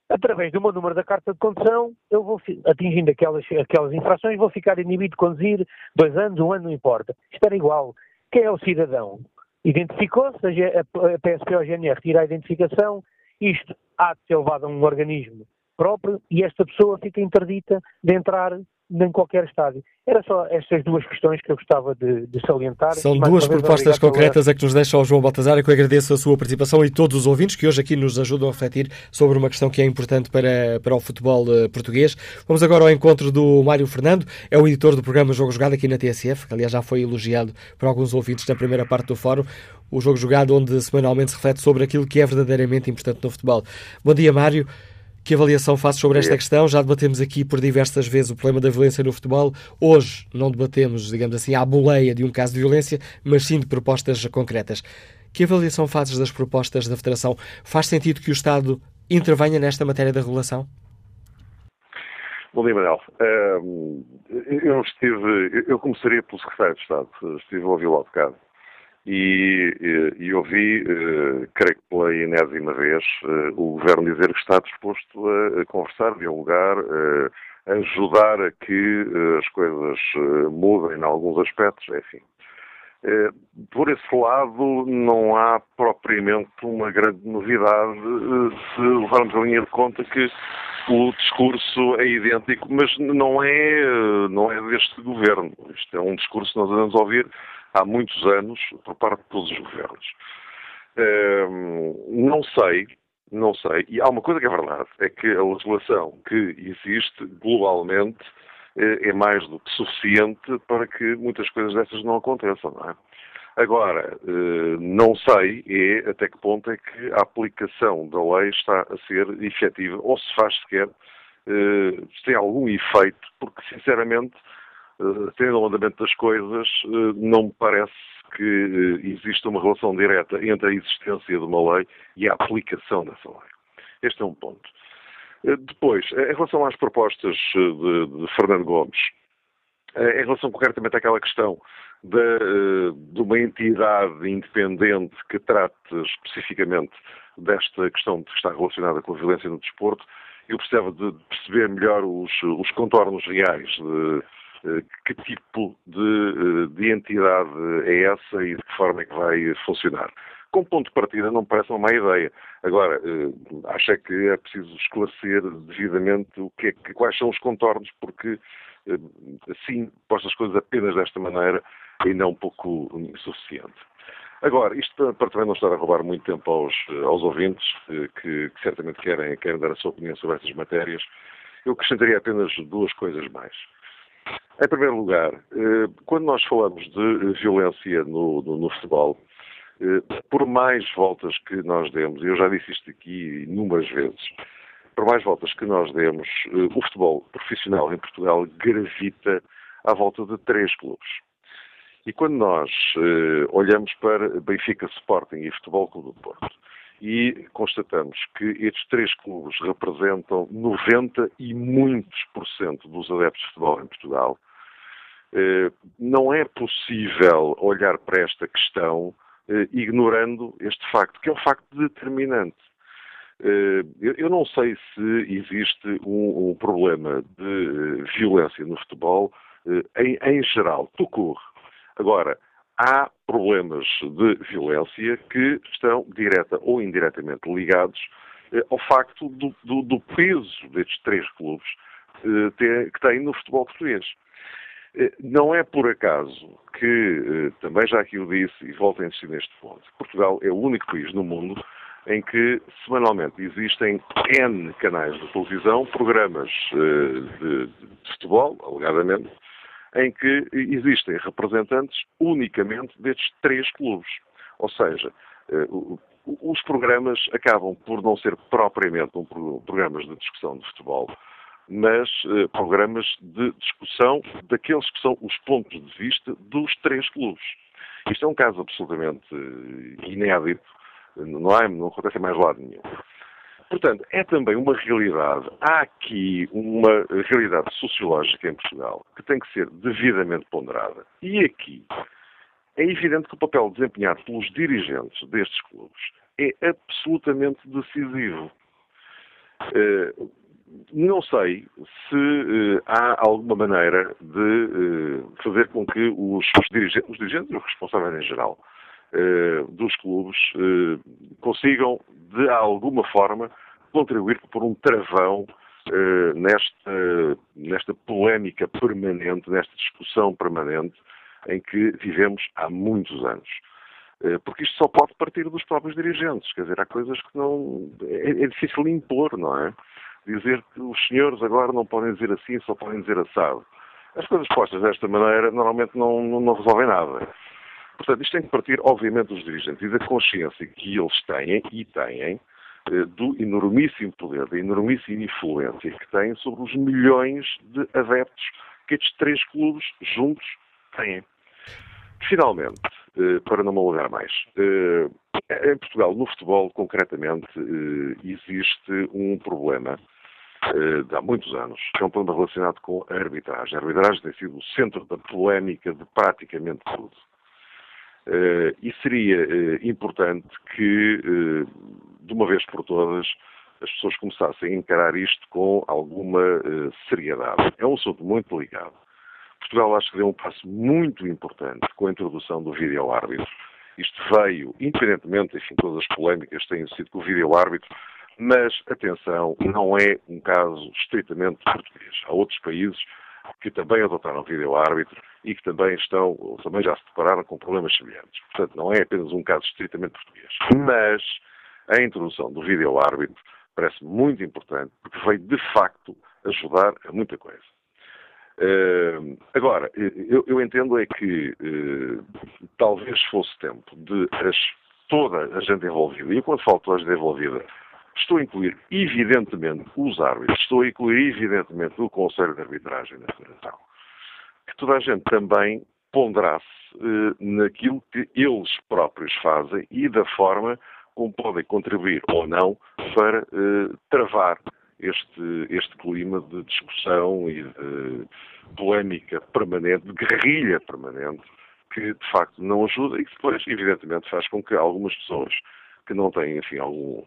através do meu número da carta de condução, eu vou, atingindo aquelas, aquelas infrações, vou ficar inibido de conduzir dois anos, um ano, não importa. Isto era igual. Quem é o cidadão? Identificou-se, a PSP ou a GNR tira a identificação, isto há de ser levado a um organismo próprio e esta pessoa fica interdita de entrar em qualquer estádio. Era só estas duas questões que eu gostava de, de salientar. São duas propostas concretas a que nos deixa o João Baltazar e que eu agradeço a sua participação e todos os ouvintes que hoje aqui nos ajudam a refletir sobre uma questão que é importante para, para o futebol uh, português. Vamos agora ao encontro do Mário Fernando, é o editor do programa Jogo Jogado aqui na TSF, que aliás já foi elogiado por alguns ouvintes na primeira parte do fórum. O Jogo Jogado, onde semanalmente se reflete sobre aquilo que é verdadeiramente importante no futebol. Bom dia, Mário. Que avaliação faz sobre esta questão? Já debatemos aqui por diversas vezes o problema da violência no futebol. Hoje não debatemos, digamos assim, à boleia de um caso de violência, mas sim de propostas concretas. Que avaliação fazes das propostas da Federação? Faz sentido que o Estado intervenha nesta matéria da regulação? Bom dia, Manuel. eu estive, eu começaria pelo Secretário de Estado, estive a ouvi-lo há bocado e, e, e ouvi, uh, creio que pela enésima vez, uh, o Governo dizer que está disposto a, a conversar, dialogar, uh, ajudar a que as coisas mudem em alguns aspectos, enfim. Por esse lado, não há propriamente uma grande novidade se levarmos a linha de conta que o discurso é idêntico, mas não é, não é deste governo. Isto é um discurso que nós andamos a ouvir há muitos anos por parte de todos os governos. não sei, não sei, e há uma coisa que é verdade, é que a legislação que existe globalmente eh, é mais do que suficiente para que muitas coisas dessas não aconteçam, não é? Agora, eh, não sei é até que ponto é que a aplicação da lei está a ser efetiva, ou se faz sequer, eh, se tem algum efeito, porque sinceramente tendo o andamento das coisas, eh, não me parece que eh, exista uma relação direta entre a existência de uma lei e a aplicação dessa lei. Este é um ponto. Depois, em relação às propostas de, de Fernando Gomes, em relação concretamente àquela questão de, de, uma entidade independente que trate especificamente desta questão que está relacionada com a violência no desporto, eu precisava de perceber melhor os, os contornos reais de, eh, que tipo de, eh, de entidade é essa e de que forma é que vai funcionar. Como ponto de partida não me parece uma má ideia. Agora, eh, acho é que é preciso esclarecer devidamente o que é, quais são os contornos, porque assim, postas as coisas apenas desta maneira, ainda é um pouco insuficiente. Agora, isto para também não estar a roubar muito tempo aos, aos ouvintes, que, que certamente querem, querem dar a sua opinião sobre estas matérias, eu acrescentaria apenas duas coisas mais. Em primeiro lugar, eh, quando nós falamos de violência no, no, no futebol, eh, por mais voltas que nós demos, e eu já disse isto aqui inúmeras vezes, por mais voltas que nós demos, eh, o futebol profissional em Portugal gravita à volta de três clubes. E quando nós olhamos para Benfica Sporting e Futebol Clube do Porto, e constatamos que estes três clubes representam 90 e muitos por cento dos adeptos de futebol em Portugal, eh, não é possível olhar para esta questão eh, ignorando este facto, que é um facto determinante. Eh, eu não sei se existe um, problema de violência no futebol em, em geral, ocorre. Agora, há problemas de violência que estão direta ou indiretamente ligados ao facto do, do, do peso destes três clubes que têm no futebol português. Não é por acaso que, também já aqui o disse e volto a insistir neste ponto, Portugal é o único país no mundo em que semanalmente existem N canais de televisão, programas de, de futebol, alegadamente, em que existem representantes unicamente destes três clubes. Ou seja, os programas acabam por não ser propriamente um programas de discussão de futebol, mas eh, programas de discussão daqueles que são os pontos de vista dos três clubes. Isto é um caso absolutamente eh, inédito, não, há, não acontece mais lado nenhum. Portanto, é também uma realidade, há aqui uma realidade sociológica em Portugal que tem que ser devidamente ponderada. E aqui é evidente que o papel desempenhado pelos dirigentes destes clubes é absolutamente decisivo. Uh, não sei se uh, há alguma maneira de uh, fazer com que os, dirigentes, os dirigentes e os responsáveis em geral dos clubes consigam, de alguma forma, contribuir por um travão nesta, nesta polémica permanente, nesta discussão permanente em que vivemos há muitos anos. Eh, porque isto só pode partir dos próprios dirigentes, quer dizer, há coisas que não. É, é difícil impor, não é? Dizer que os senhores agora não podem dizer assim, só podem dizer assado. As coisas postas desta maneira normalmente não, não, não resolvem nada. Portanto, isto tem que partir, obviamente, dos dirigentes e da consciência que eles têm e têm eh, do enormíssimo poder, da enormíssima influência que têm sobre os milhões de adeptos que estes três clubes juntos têm. Finalmente, eh, para não me mais, eh, em Portugal, no futebol concretamente, existe um problema de há muitos anos, que é um problema relacionado com a arbitragem. A arbitragem tem sido o centro da polémica de praticamente tudo. E seria importante que, de uma vez por todas, as pessoas começassem a encarar isto com alguma seriedade. É um assunto muito delicado Portugal acho que deu um passo muito importante com a introdução do vídeo-árbitro. Isto veio, independentemente, enfim, todas as polémicas têm sido com o vídeo-árbitro, mas, atenção, não é um caso estritamente português. Há outros países que também adotaram vídeo-árbitro e que também estão, também já se depararam com problemas semelhantes. Portanto, não é apenas um caso estritamente português. Mas a introdução do vídeo-árbitro parece muito importante, porque veio, de facto, ajudar a muita coisa. Uh, agora, eu, eu, entendo é que uh, talvez fosse tempo de as, toda a gente envolvida, e quando falo toda a gente envolvida, estou a incluir evidentemente os árbitros, estou a incluir evidentemente o Conselho de Arbitragem da Federação, que toda a gente também ponderasse uh, naquilo que eles próprios fazem e da forma como podem contribuir ou não para travar este, este clima de discussão e de polémica permanente, de guerrilha permanente, que de facto não ajuda e que depois, evidentemente, faz com que algumas pessoas que não têm, enfim, algum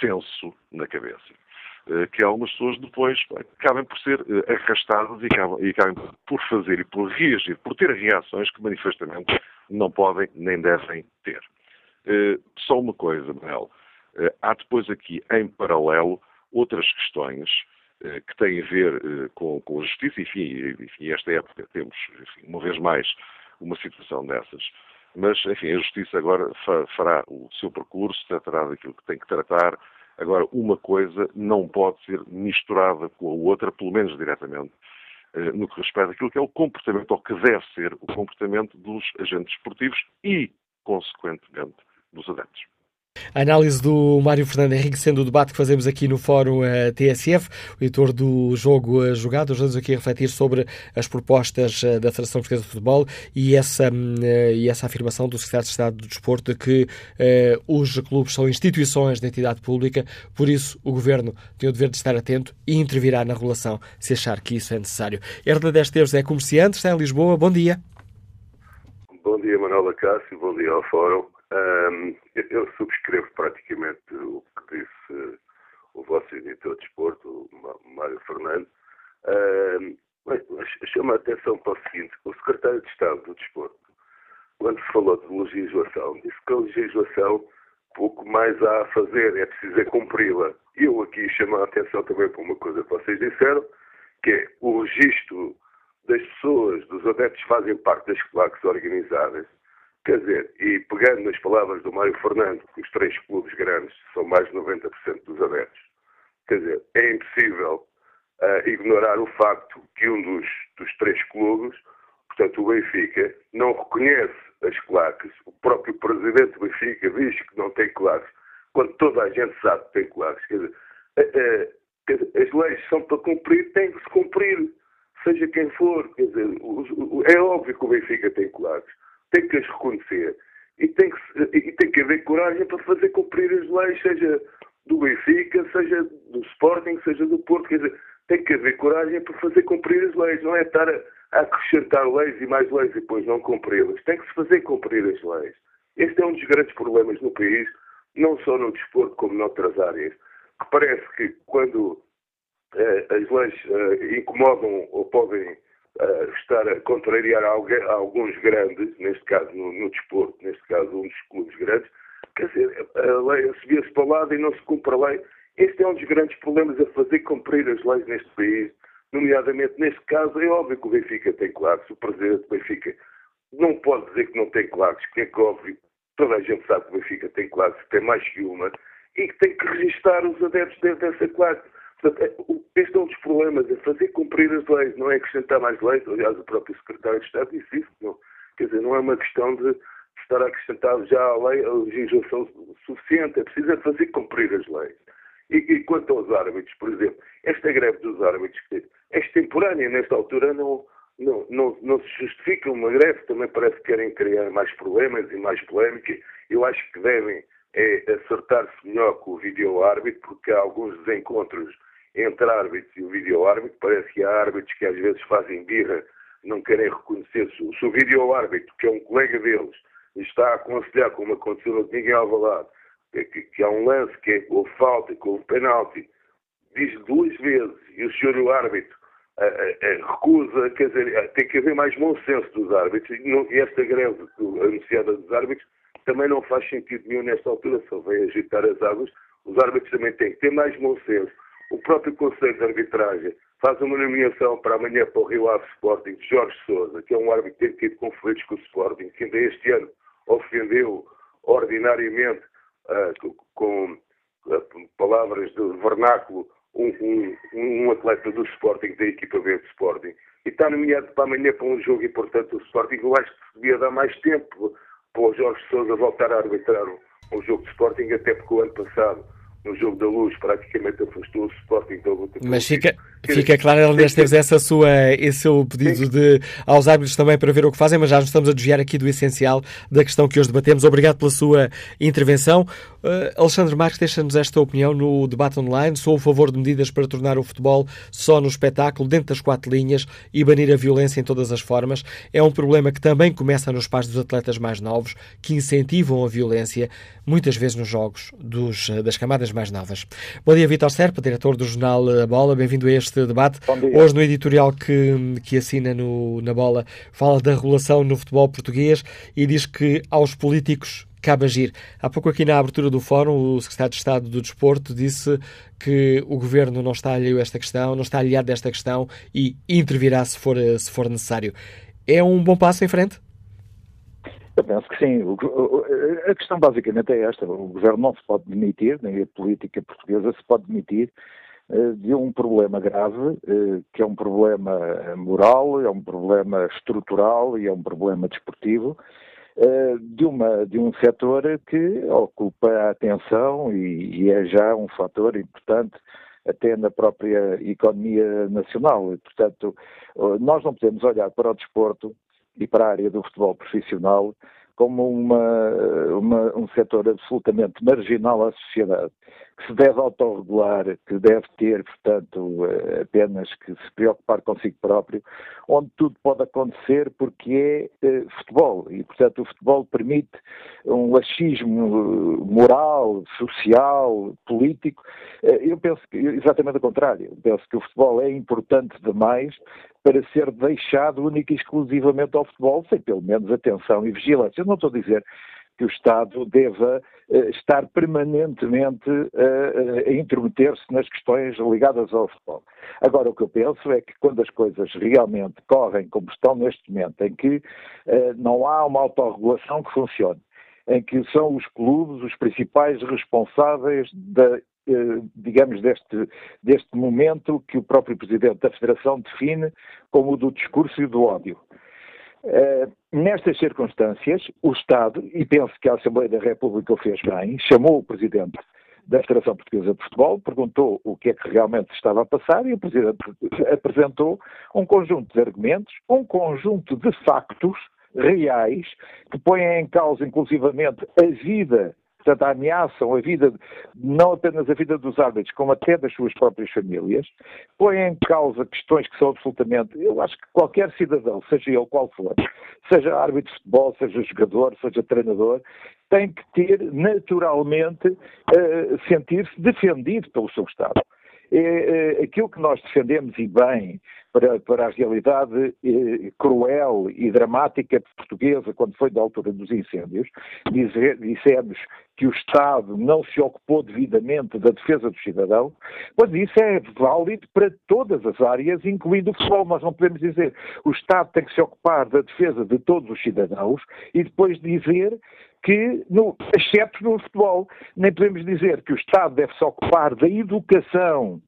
senso na cabeça, eh, que algumas pessoas depois acabem por ser eh, arrastadas e acabem, e acabem por fazer e por reagir, por ter reações que manifestamente não podem nem devem ter. Eh, só uma coisa, Manuel. Há depois aqui, em paralelo, outras questões que têm a ver com, com a justiça, enfim, enfim, esta época temos, enfim, uma vez mais, uma situação dessas. Mas, enfim, a justiça agora fará o seu percurso, tratará daquilo que tem que tratar. Agora, uma coisa não pode ser misturada com a outra, pelo menos diretamente, eh, no que respeita àquilo que é o comportamento, ou que deve ser o comportamento dos agentes esportivos e, consequentemente, dos adeptos. A análise do Mário Fernando Henrique, sendo o debate que fazemos aqui no Fórum uh, TSF, o editor do Jogo uh, Jogado, estamos aqui a refletir sobre as propostas uh, da Federação Portuguesa de Futebol e essa, hum, e essa afirmação do Secretário de Estado do Desporto de que os clubes são instituições de entidade pública, por isso o Governo tem o dever de estar atento e intervirá na regulação se achar que isso é necessário. Herda Desteves é comerciante, está em Lisboa. Bom dia. Bom dia, Manuela Cássio. Bom dia ao Fórum. Um, eu subscrevo praticamente o que disse o vosso editor de desporto, o Mário Fernando. Um, chama a atenção para o seguinte: o secretário de Estado do Desporto, quando se falou de legislação, disse que a legislação pouco mais há a fazer, é preciso é cumpri-la. Eu aqui chamo a atenção também para uma coisa que vocês disseram, que é o registro das pessoas, dos adeptos que fazem parte das claques organizadas, quer dizer, e pegando nas palavras do Mário Fernando, que os três clubes grandes são mais de 90% dos adeptos, quer dizer, é impossível uh, ignorar o facto que um dos, dos três clubes, portanto o Benfica, não reconhece as claques. O próprio presidente do Benfica diz que não tem claques, quando toda a gente sabe que tem claques. Quer dizer, uh, uh, as leis são para cumprir, têm que se cumprir, seja quem for. Quer dizer, é óbvio que o Benfica tem claques, tem que as reconhecer. E tem, que, e tem que haver coragem para fazer cumprir as leis, seja do Benfica, seja do Sporting, seja do Porto. Quer dizer, tem que haver coragem para fazer cumprir as leis, não é estar a, a acrescentar leis e mais leis e depois não cumpri-las. Tem que se fazer cumprir as leis. Este é um dos grandes problemas no país, não só no desporto como noutras áreas, que parece que quando eh, as leis eh, incomodam ou podem eh, estar a contrariar alguém, alguns grandes, neste caso no, no, desporto, neste caso um dos clubes grandes, quer dizer, a lei subia-se para o lado e não se cumpre a lei este é um dos grandes problemas a fazer cumprir as leis neste país, nomeadamente neste caso, é óbvio que o Benfica tem claques, o presidente do Benfica não pode dizer que não tem claques, que é que óbvio, toda a gente sabe que o Benfica tem claques, tem mais que uma, e que tem que registar os adeptos dentro dessa claque. Portanto, é, este é um dos problemas, é fazer cumprir as leis, não é acrescentar mais leis. Aliás, o próprio secretário de Estado disse isso. Não. Quer dizer, não é uma questão de estar a acrescentar já a lei a legislação suficiente, é preciso é fazer cumprir as leis. E, e, quanto aos árbitros, por exemplo, esta greve dos árbitros é extemporânea, nesta altura não, não, não, não, se justifica uma greve, também parece que querem criar mais problemas e mais polémica. Eu acho que devem é, acertar-se melhor com o vídeo-árbitro, porque há alguns desencontros entre árbitros e o vídeo-árbitro. Parece que há árbitros que às vezes fazem birra, não querem reconhecer. Se, o vídeo-árbitro, que é um colega deles, está a aconselhar, como aconteceu no Miguel Alvalade, que, que, há um lance que é com falta, com o penalti, diz duas vezes e o senhor o árbitro a, a, a, recusa, quer dizer, tem que haver mais bom senso dos árbitros e esta greve anunciada dos árbitros também não faz sentido nenhum nesta altura, só vem agitar as águas. Os árbitros também têm que ter mais bom senso. O próprio Conselho de Arbitragem faz uma nomeação para amanhã para o Rio Ave Sporting de Jorge Souza, que é um árbitro que tem tido conflitos com o Sporting, que ainda este ano ofendeu ordinariamente uh, com uh, palavras de vernáculo, um, um, um, atleta do Sporting, da equipa B do Sporting, e está nomeado para amanhã para um jogo importante do Sporting. Eu acho que devia dar mais tempo para o Jorge Sousa voltar a arbitrar um, um jogo de Sporting, até porque o ano passado no jogo da luz praticamente afastou o Sporting da luta. Mas fica, fica claro, Ernesto, teve essa sua, esse seu pedido de, aos árbitros também para ver o que fazem, mas já nos estamos a desviar aqui do essencial da questão que hoje debatemos. Obrigado pela sua intervenção. Uh, Alexandre Marques deixa-nos esta opinião no debate online. Sou a favor de medidas para tornar o futebol só no espetáculo, dentro das quatro linhas e banir a violência em todas as formas. É um problema que também começa nos pais dos atletas mais novos, que incentivam a violência, muitas vezes nos jogos dos, das camadas mais novas. Bom dia, Vitor Serpa, diretor do jornal A Bola. Bem-vindo a este debate. Hoje, no editorial que, que assina no, na Bola, fala da regulação no futebol português e diz que aos políticos cabe agir. Há pouco aqui na abertura do fórum, o secretário de Estado do Desporto disse que o governo não está alheio a esta questão, não está aliado a esta questão e intervirá se for, se for necessário. É um bom passo em frente? Eu penso que sim. A questão basicamente é esta: o governo não se pode demitir, nem a política portuguesa se pode demitir de um problema grave, eh, que é um problema moral, é um problema estrutural e é um problema desportivo, eh, de, uma, de um setor que ocupa a atenção e, e é já um fator importante até na própria economia nacional. E, portanto, nós não podemos olhar para o desporto e para a área do futebol profissional como uma, uma, um setor absolutamente marginal à sociedade que se deve autorregular, que deve ter, portanto, eh, apenas que se preocupar consigo próprio, onde tudo pode acontecer porque é eh, futebol. E, portanto, o futebol permite um laxismo moral, social, político. Eh, eu penso que, exatamente o contrário. Eu penso que o futebol é importante demais para ser deixado única e exclusivamente ao futebol, sem pelo menos atenção e vigilância. Eu não estou a dizer que o Estado deva uh, estar permanentemente uh, a intrometer-se nas questões ligadas ao futebol. Agora, o que eu penso é que quando as coisas realmente correm como estão neste momento, em que não há uma autorregulação que funcione, em que são os clubes os principais responsáveis da digamos, deste, deste momento que o próprio Presidente da Federação define como o do discurso e do ódio. Uh, nestas circunstâncias, o Estado, e penso que a Assembleia da República o fez bem, chamou o Presidente da Federação Portuguesa de Futebol, perguntou o que é que realmente estava a passar e o Presidente apresentou um conjunto de argumentos, um conjunto de factos reais que põem em causa, inclusivamente, a vida portanto, ameaçam a vida, não apenas a vida dos árbitros, como até das suas próprias famílias, põem em causa questões que são absolutamente, eu acho que qualquer cidadão, seja ele qual for, seja árbitro de futebol, seja jogador, seja treinador, tem que ter naturalmente uh, sentir-se defendido pelo seu Estado. É, é, aquilo que nós defendemos e bem para, para a realidade eh, cruel e dramática portuguesa quando foi da altura dos incêndios, dizer, dissemos que o Estado não se ocupou devidamente da defesa do cidadão, pois isso é válido para todas as áreas, incluindo o futebol. Nós não podemos dizer o Estado tem que se ocupar da defesa de todos os cidadãos e depois dizer que, no, exceto no futebol, nem podemos dizer que o Estado deve se ocupar da educação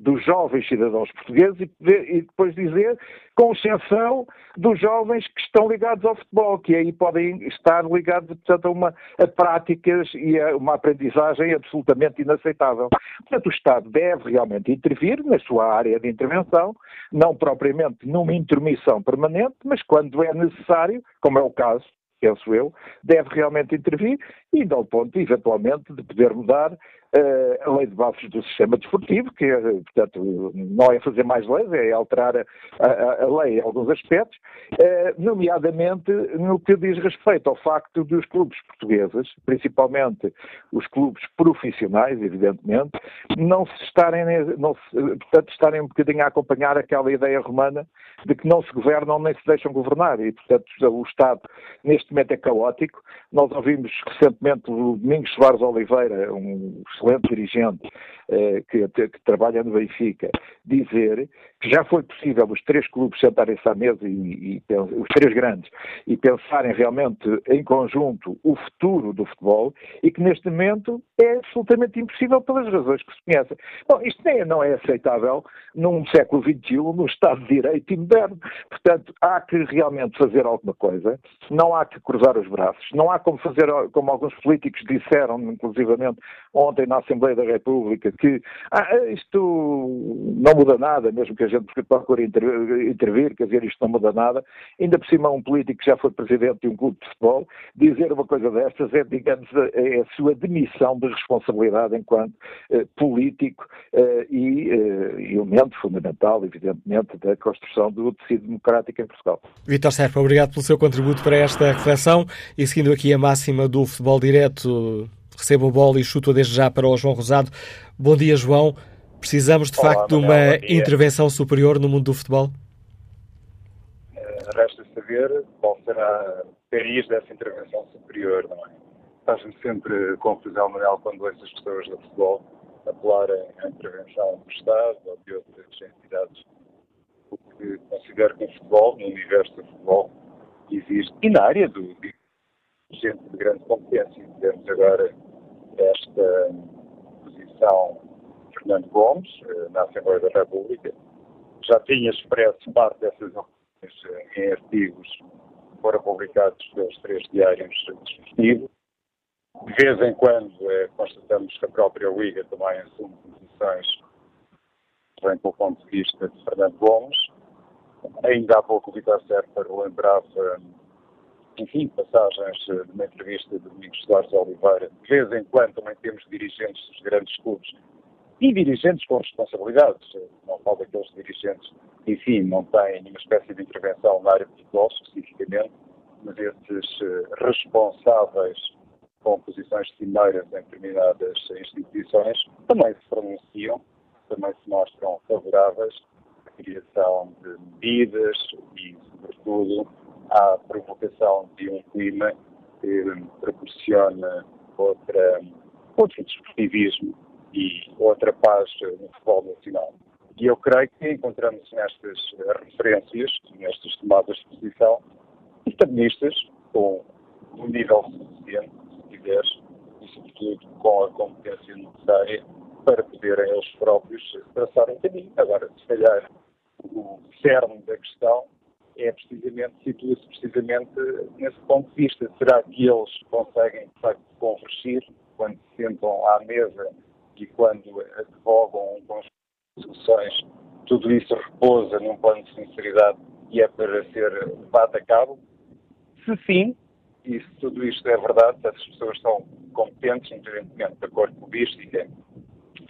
dos jovens cidadãos portugueses e, e, depois dizer, com exceção dos jovens que estão ligados ao futebol, que aí podem estar ligados, portanto, a, uma, a práticas e a uma aprendizagem absolutamente inaceitável. Portanto, o Estado deve realmente intervir na sua área de intervenção, não propriamente numa intermissão permanente, mas quando é necessário, como é o caso penso eu, deve realmente intervir e ao ponto, eventualmente, de poder mudar a lei de bases do sistema desportivo, que, portanto, não é fazer mais leis, é alterar a, a, a lei em alguns aspectos, uh, nomeadamente no que diz respeito ao facto dos clubes portugueses, principalmente os clubes profissionais, evidentemente, não se estarem, não se, portanto, estarem um bocadinho a acompanhar aquela ideia romana de que não se governam nem se deixam governar e, portanto, o Estado neste momento é caótico. Nós ouvimos recentemente o Domingos Soares Oliveira, um excelente dirigente eh, que, que, trabalha no Benfica, dizer que já foi possível os três clubes sentarem-se à mesa, e, e, os três grandes, e pensarem realmente em conjunto o futuro do futebol e que neste momento é absolutamente impossível pelas razões que se conhecem. Bom, isto nem, não é aceitável num século XXI, num Estado de Direito moderno. Portanto, há que realmente fazer alguma coisa, não há que cruzar os braços, não há como fazer, como alguns políticos disseram, inclusivamente ontem na Assembleia da República, que ah, isto não muda nada, mesmo que a gente procure intervir, quer dizer, isto não muda nada. Ainda por cima, um político que já foi presidente de um clube de futebol, dizer uma coisa destas é, digamos, é a sua demissão de responsabilidade enquanto eh, político eh, e eh, elemento fundamental, evidentemente, da construção do tecido democrático em Portugal. Vitor Serpa, obrigado pelo seu contributo para esta reflexão e seguindo aqui a máxima do futebol direto, recebo a bola e chuto desde já para o João Rosado. Bom dia, João. Precisamos, de Olá, facto, de uma intervenção superior no mundo do futebol? Uh, resta saber qual será o país dessa intervenção superior, não é? Faz-me sempre confusão, Manuel, quando essas pessoas do futebol apelarem à intervenção do Estado ou de outras entidades. Porque considero que o futebol, no universo do futebol, existe, e na área do gente de grande competência. Temos agora esta posição Fernando Gomes, eh, na Assembleia da República. Já tinha expresso parte dessas opiniões eh, em artigos que foram publicados pelos três diários respectivos. De vez em quando eh, constatamos que a própria Liga também assume posições vem pelo ponto de vista de Fernando Gomes. Ainda há pouco o Vitor Serpa relembrava, enfim, passagens de uma entrevista de Domingos Soares Oliveira. De vez em quando também temos dirigentes dos grandes clubes e dirigentes com responsabilidades. Não falo daqueles dirigentes que, enfim, não têm nenhuma espécie de intervenção na área de futebol especificamente, mas esses eh, responsáveis com posições cimeiras em determinadas instituições também se pronunciam, também se mostram favoráveis à criação de medidas e, sobretudo, à provocação de um clima que proporciona outra, outro desportivismo e outra paz no futebol nacional. E eu creio que encontramos nestas referências, nestas tomadas de posição, estabilistas com um nível suficiente, se quiseres, e sobretudo com a competência necessária para poderem eles próprios traçar um caminho. Agora, se calhar, o cerne da questão é precisamente, situa-se precisamente nesse ponto de vista. Será que eles conseguem, de facto, convergir quando se sentam à mesa e quando advogam um conjunto de soluções? Tudo isso repousa num plano de sinceridade e é para ser levado a cabo? Se sim, e se tudo isto é verdade, se as pessoas são competentes, independentemente da cor clubística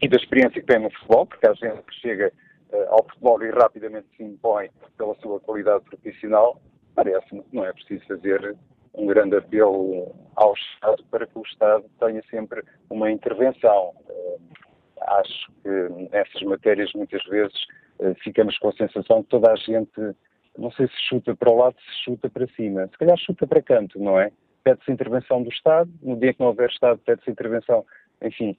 e da experiência que têm no futebol, porque há gente que chega ao futebol e rapidamente se impõe pela sua qualidade profissional, parece-me que não é preciso fazer um grande apelo ao Estado para que o Estado tenha sempre uma intervenção. Uh, acho que nessas matérias muitas vezes uh, ficamos com a sensação que toda a gente, não sei se chuta para o lado, se chuta para cima. Se calhar chuta para canto, não é? Pede-se intervenção do Estado, no dia que não houver Estado pede-se intervenção, enfim,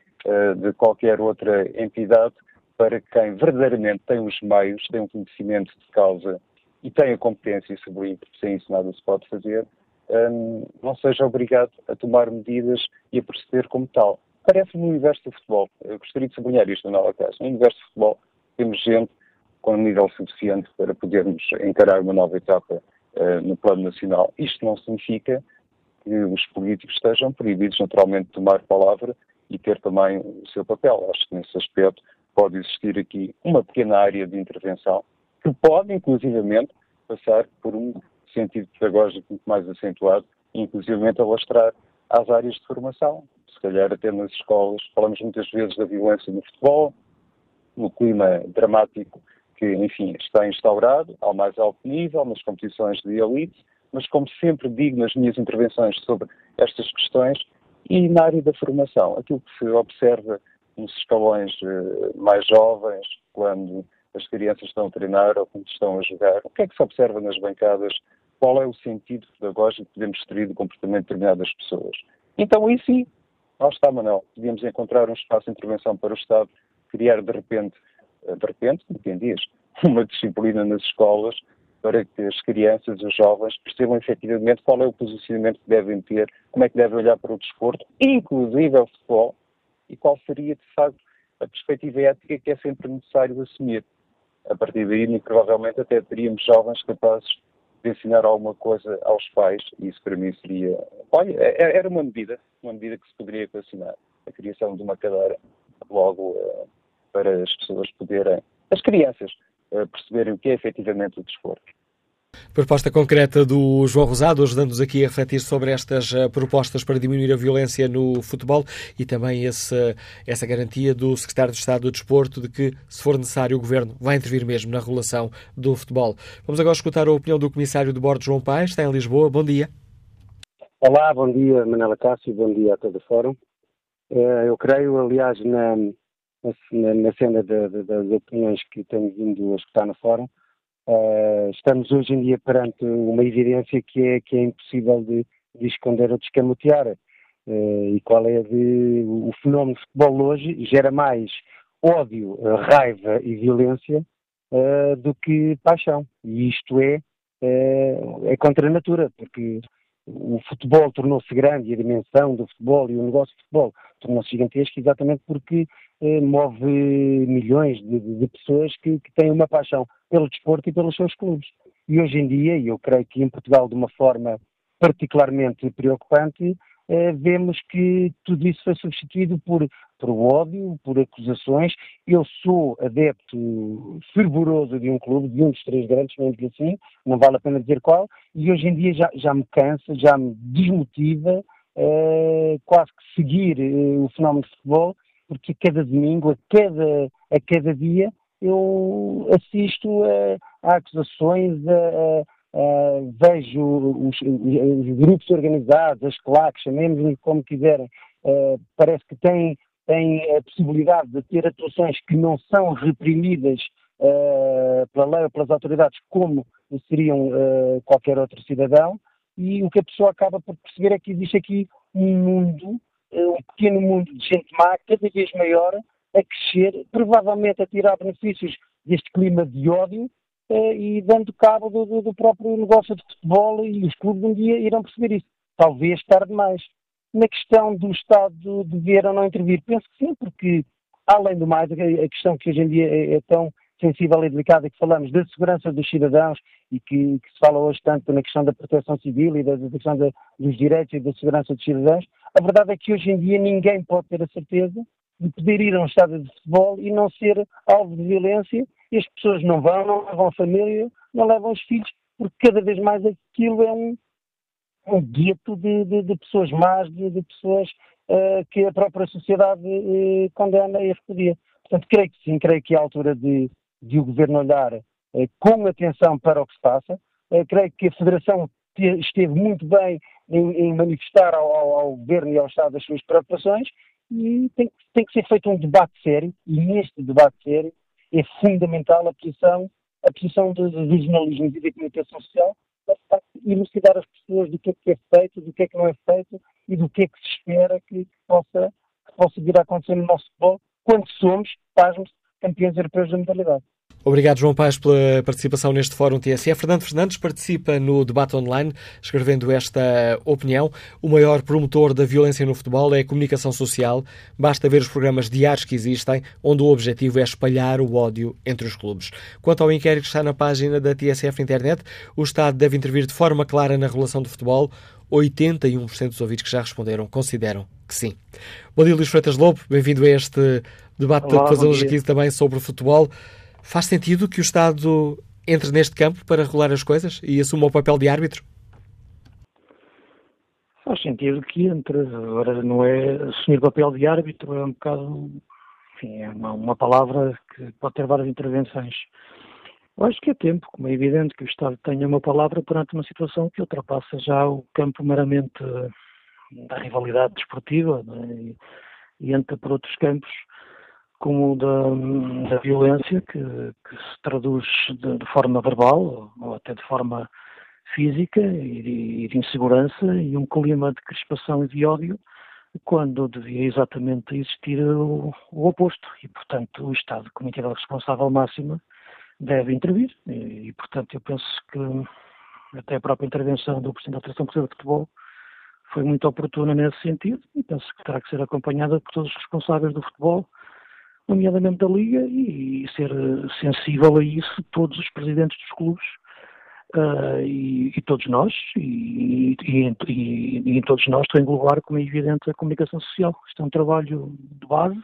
de qualquer outra entidade para quem verdadeiramente tem os meios, tem um conhecimento de causa e tem a competência, sublinho, porque sem isso nada se pode fazer, um, não seja obrigado a tomar medidas e a proceder como tal. Parece-me no universo do futebol, eu gostaria de sublinhar isto na casa, no universo do futebol temos gente com um nível suficiente para podermos encarar uma nova etapa uh, no plano nacional. Isto não significa que os políticos estejam proibidos naturalmente de tomar palavra e ter também o seu papel. Acho que nesse aspecto pode existir aqui uma pequena área de intervenção que pode, inclusivamente, passar por um sentido pedagógico muito mais acentuado, inclusivamente alastrar às áreas de formação. Se calhar até nas escolas, falamos muitas vezes da violência no futebol, no clima dramático que, enfim, está instaurado ao mais alto nível, nas competições de elite, mas como sempre digo nas minhas intervenções sobre estas questões, e na área da formação, aquilo que se observa nos escalões eh, mais jovens, quando as crianças estão a treinar ou quando estão a jogar, o que é que se observa nas bancadas? Qual é o sentido pedagógico que podemos extrair do comportamento de determinadas pessoas? Então, aí sim, lá está, Manuel, podíamos encontrar um espaço de intervenção para o Estado, criar de repente, eh, de repente, quem dias, uma disciplina nas escolas para que as crianças, os jovens, percebam efetivamente qual é o posicionamento que devem ter, como é que devem olhar para o desporto, inclusive ao futebol, e qual seria, de facto, a perspectiva ética que é sempre necessário assumir. A partir daí, provavelmente, até teríamos jovens capazes de ensinar alguma coisa aos pais, e isso para mim seria. Olha, é, é, era uma medida, uma medida que se poderia equacionar. A criação de uma cadeira, logo, uh, para as pessoas poderem, as crianças, uh, perceberem o que é efetivamente o desporto. Proposta concreta do João Rosado, ajudando-nos aqui a refletir sobre estas uh, propostas para diminuir a violência no futebol e também esse, essa garantia do Secretário de Estado do Desporto de que, se for necessário, o Governo vai intervir mesmo na regulação do futebol. Vamos agora escutar a opinião do Comissário de Bordo, João Paes, está em Lisboa. Bom dia. Olá, bom dia, Manela Cássio, bom dia a todo o Fórum. Uh, eu creio, aliás, na, na, na cena das opiniões que tenho vindo a escutar no Fórum, Uh, estamos hoje em dia perante uma evidência que é, que é impossível de, de esconder ou de escamotear. Uh, e qual é de, o fenómeno de futebol hoje gera mais ódio, raiva e violência uh, do que paixão. E isto é, é contra a natura, porque o futebol tornou-se grande e a dimensão do futebol e o negócio de futebol tornou-se gigantesco exatamente porque eh, move milhões de, de pessoas que, que, têm uma paixão pelo desporto e pelos seus clubes. E hoje em dia, e eu creio que em Portugal de uma forma particularmente preocupante, eh, vemos que tudo isso foi substituído por, por ódio, por acusações. Eu sou adepto fervoroso de um clube, de um dos três grandes, mesmo assim, não vale a pena dizer qual, e hoje em dia já, já me cansa, já me desmotiva eh, quase que seguir eh, o fenómeno de futebol, porque a cada domingo, a cada, a cada dia, eu assisto a, a acusações, a, vejo os, os, grupos organizados, as claques, chamemos-lhe como quiserem, uh, parece que têm, têm a possibilidade de ter atuações que não são reprimidas uh, pela lei ou pelas autoridades como seriam qualquer outro cidadão, e o que a pessoa acaba por perceber é que existe aqui um mundo, eh, um pequeno mundo de gente má, cada vez maior, a crescer, provavelmente a tirar benefícios deste clima de ódio eh, e dando cabo do, do, próprio negócio de futebol e os clubes um dia irão perceber isso. Talvez tarde demais. Na questão do Estado dever ou não intervir, penso que sim, porque, além do mais, a questão que hoje em dia é, é tão sensível e delicada que falamos da segurança dos cidadãos e que, que, se fala hoje tanto na questão da proteção civil e da, da questão da, dos direitos e da segurança dos cidadãos, a verdade é que hoje em dia ninguém pode ter a certeza de poder ir a um estádio de futebol e não ser alvo de violência e as pessoas não vão, não levam a família, não levam os filhos, porque cada vez mais aquilo é um, um gueto de, de, de pessoas más, de, de pessoas uh, que a própria sociedade uh, condena e repudia. Portanto, creio que sim, creio que é a altura de, de o Governo olhar uh, com atenção para o que se passa. creio que a Federação esteve muito bem em, em manifestar ao, ao, ao, Governo e ao Estado as suas preocupações e tem, tem que ser feito um debate sério e neste debate sério é fundamental a posição, a posição do, do jornalismo e da comunicação social para elucidar as pessoas do que é que é feito, do que é que não é feito e do que é que se espera que, que possa, que possa vir a acontecer no nosso futebol quando somos, pasmos, campeões europeus da modalidade. Obrigado, João Paz, pela participação neste Fórum TSE. Fernando Fernandes participa no debate online, escrevendo esta opinião. O maior promotor da violência no futebol é a comunicação social. Basta ver os programas diários que existem, onde o objetivo é espalhar o ódio entre os clubes. Quanto ao inquérito que está na página da TSF na internet, o Estado deve intervir de forma clara na regulação do futebol. 81% dos ouvintes que já responderam consideram que sim. Bom dia, Luís Freitas Lobo. Bem-vindo a este debate Olá, que fazemos aqui também sobre o futebol. Faz sentido que o Estado entre neste campo para regular as coisas e assuma o papel de árbitro? Faz sentido que entre. Agora, não é assumir o papel de árbitro, é um bocado. Enfim, é uma, uma palavra que pode ter várias intervenções. Eu acho que é tempo, como é evidente, que o Estado tenha uma palavra perante uma situação que ultrapassa já o campo meramente da rivalidade desportiva né, e, e entra por outros campos como da, da violência que, que, se traduz de, de, forma verbal ou até de forma física e de, de, insegurança e um clima de crispação e de ódio quando devia exatamente existir o, o oposto. E, portanto, o Estado, como entidade responsável máxima, deve intervir e, e, portanto, eu penso que até a própria intervenção do Presidente da Federação Portuguesa de Futebol foi muito oportuna nesse sentido e penso que terá que ser acompanhada por todos os responsáveis do futebol, nomeadamente da Liga, e, ser sensível a isso todos os presidentes dos clubes uh, e, e, todos nós, e, e, em todos nós a englobar, como é evidente, a comunicação social. Isto é um trabalho de base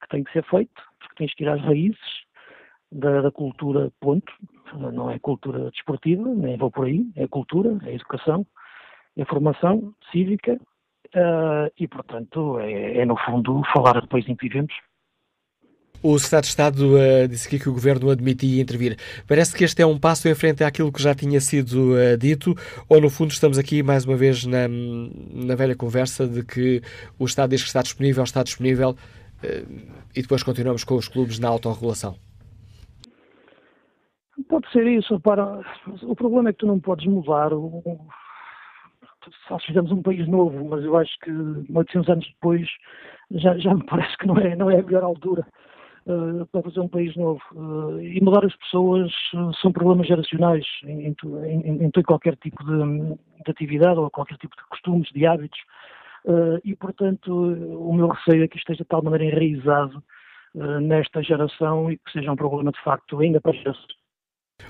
que tem que ser feito, porque tem que ir às raízes da, da, cultura, ponto. Não é cultura desportiva, nem vou por aí, é cultura, é educação, é formação cívica uh, e, portanto, é, é, no fundo falar depois em que vivemos. O Secretário de Estado uh, disse aqui que o Governo admitia intervir. Parece que este é um passo em frente àquilo que já tinha sido uh, dito, ou no fundo estamos aqui mais uma vez na, na velha conversa de que o Estado diz que está disponível, está disponível, uh, e depois continuamos com os clubes na autorregulação? Pode ser isso. O problema é que tu não podes mudar. Só se fizermos um país novo, mas eu acho que 800 anos depois já, já me parece que não é, não é a melhor altura. Uh, para fazer um país novo. Uh, e mudar as pessoas uh, são problemas geracionais em, em, em, qualquer tipo de, de, atividade ou qualquer tipo de costumes, de hábitos. e, portanto, o meu receio é que esteja de tal maneira enraizado nesta geração e que seja um problema de facto ainda para gerações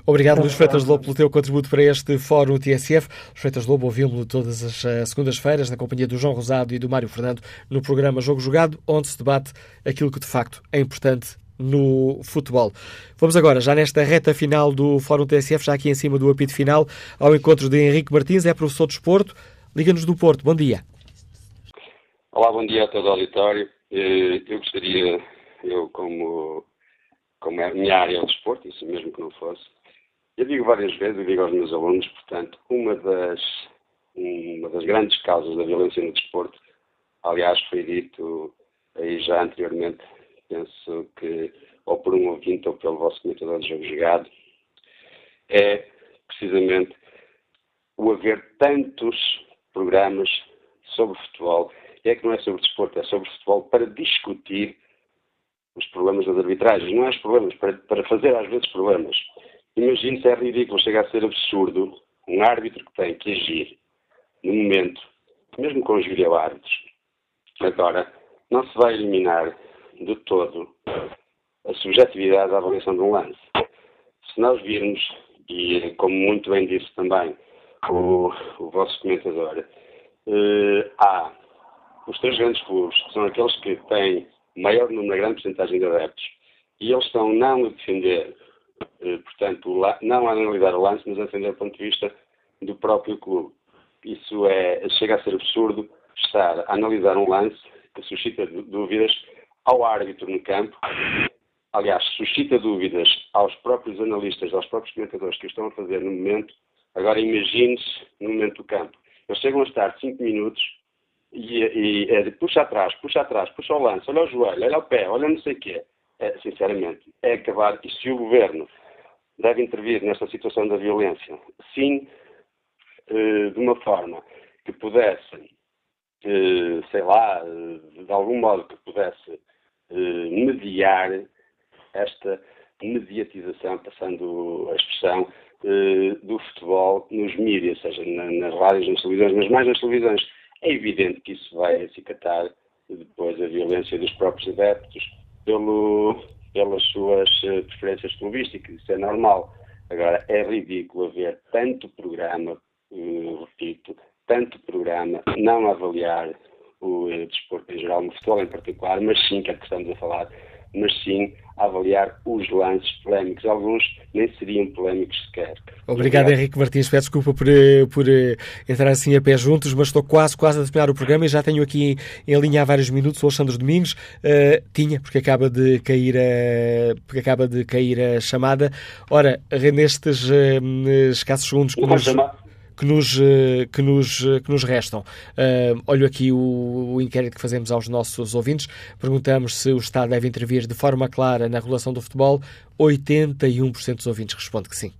Obrigado, Luís Freitas Lobo, pelo teu contributo para este Fórum TSF. Luís Freitas Lobo ouvimos todas as uh, segundas-feiras, na companhia do João Rosado e do Mário Fernando, no programa Jogo Jogado, onde se debate aquilo que de facto é importante no futebol. Vamos agora, já nesta reta final do Fórum TSF, já aqui em cima do apito final, ao encontro de Henrique Martins, é professor de esporto, Liga-nos do Porto. Bom dia. Olá, bom dia a todo o auditório. Eh, eu gostaria, eu como, como é a minha área é o desporto, isso mesmo que não fosse, eu digo várias vezes, eu digo aos meus alunos, portanto, uma das, uma das grandes causas da violência no desporto, aliás, foi dito aí já anteriormente, penso que ou por um ouvinte ou pelo vosso comentador de jogo jogado, é precisamente o haver tantos programas sobre futebol. E é que não é sobre desporto, é sobre futebol para discutir os problemas das arbitragens. Não é os problemas, para, para fazer às vezes problemas. Imagine se é ridículo, chega a ser absurdo um árbitro que tem que agir no momento, mesmo com os videoárbitros. Agora, não se vai eliminar de todo a subjetividade da avaliação de um lance. Se nós virmos, e como muito bem disse também o, o vosso comentador, eh, há os três grandes clubes, que são aqueles que têm maior número, grande porcentagem de adeptos, e eles estão não a defender, portanto, não analisar o lance, mas a defender do ponto de vista do próprio clube. Isso é, chega a ser absurdo estar a analisar um lance que suscita dúvidas ao árbitro no campo, aliás, suscita dúvidas aos próprios analistas, aos próprios comentadores que estão a fazer no momento. Agora imagine-se no momento do campo. Eles chegam a estar 5 minutos e, é, puxa atrás, puxa atrás, puxa o lance, olha o joelho, olha o pé, olha não sei o quê. É, sinceramente, é acabar. E se o governo deve intervir nesta situação da violência, sim, eh, de uma forma que pudesse, eh, sei lá, eh, de algum modo que pudesse mediar esta mediatização, passando a expressão, do futebol nos mídias, seja nas rádios, nas televisões, mas mais nas televisões. É evidente que isso vai acicatar depois a violência dos próprios adeptos pelo, pelas suas eh, preferências clubísticas, isso é normal. Agora, é ridículo haver tanto programa, eh, repito, tanto programa, não avaliar o eh, desporto em geral, no futebol em particular, mas sim, que é que estamos a falar, mas sim a avaliar os lances polémicos. Alguns nem seriam polémicos sequer. Obrigado, Obrigado. Henrique Martins. Peço desculpa por, eh, por eh, entrar assim a pé juntos, mas estou quase, quase a terminar o programa e já tenho aqui em linha há vários minutos o Alexandre Domingos. Uh, tinha, porque acaba de cair a, porque acaba de cair a chamada. Ora, nestes uh, escassos segundos nos que nos, eh, que nos, eh, que nos restam. Uh, olho aqui o, o, inquérito que fazemos aos nossos ouvintes. Perguntamos se o Estado deve intervir de forma clara na regulação do futebol. 81% dos ouvintes responde que sim.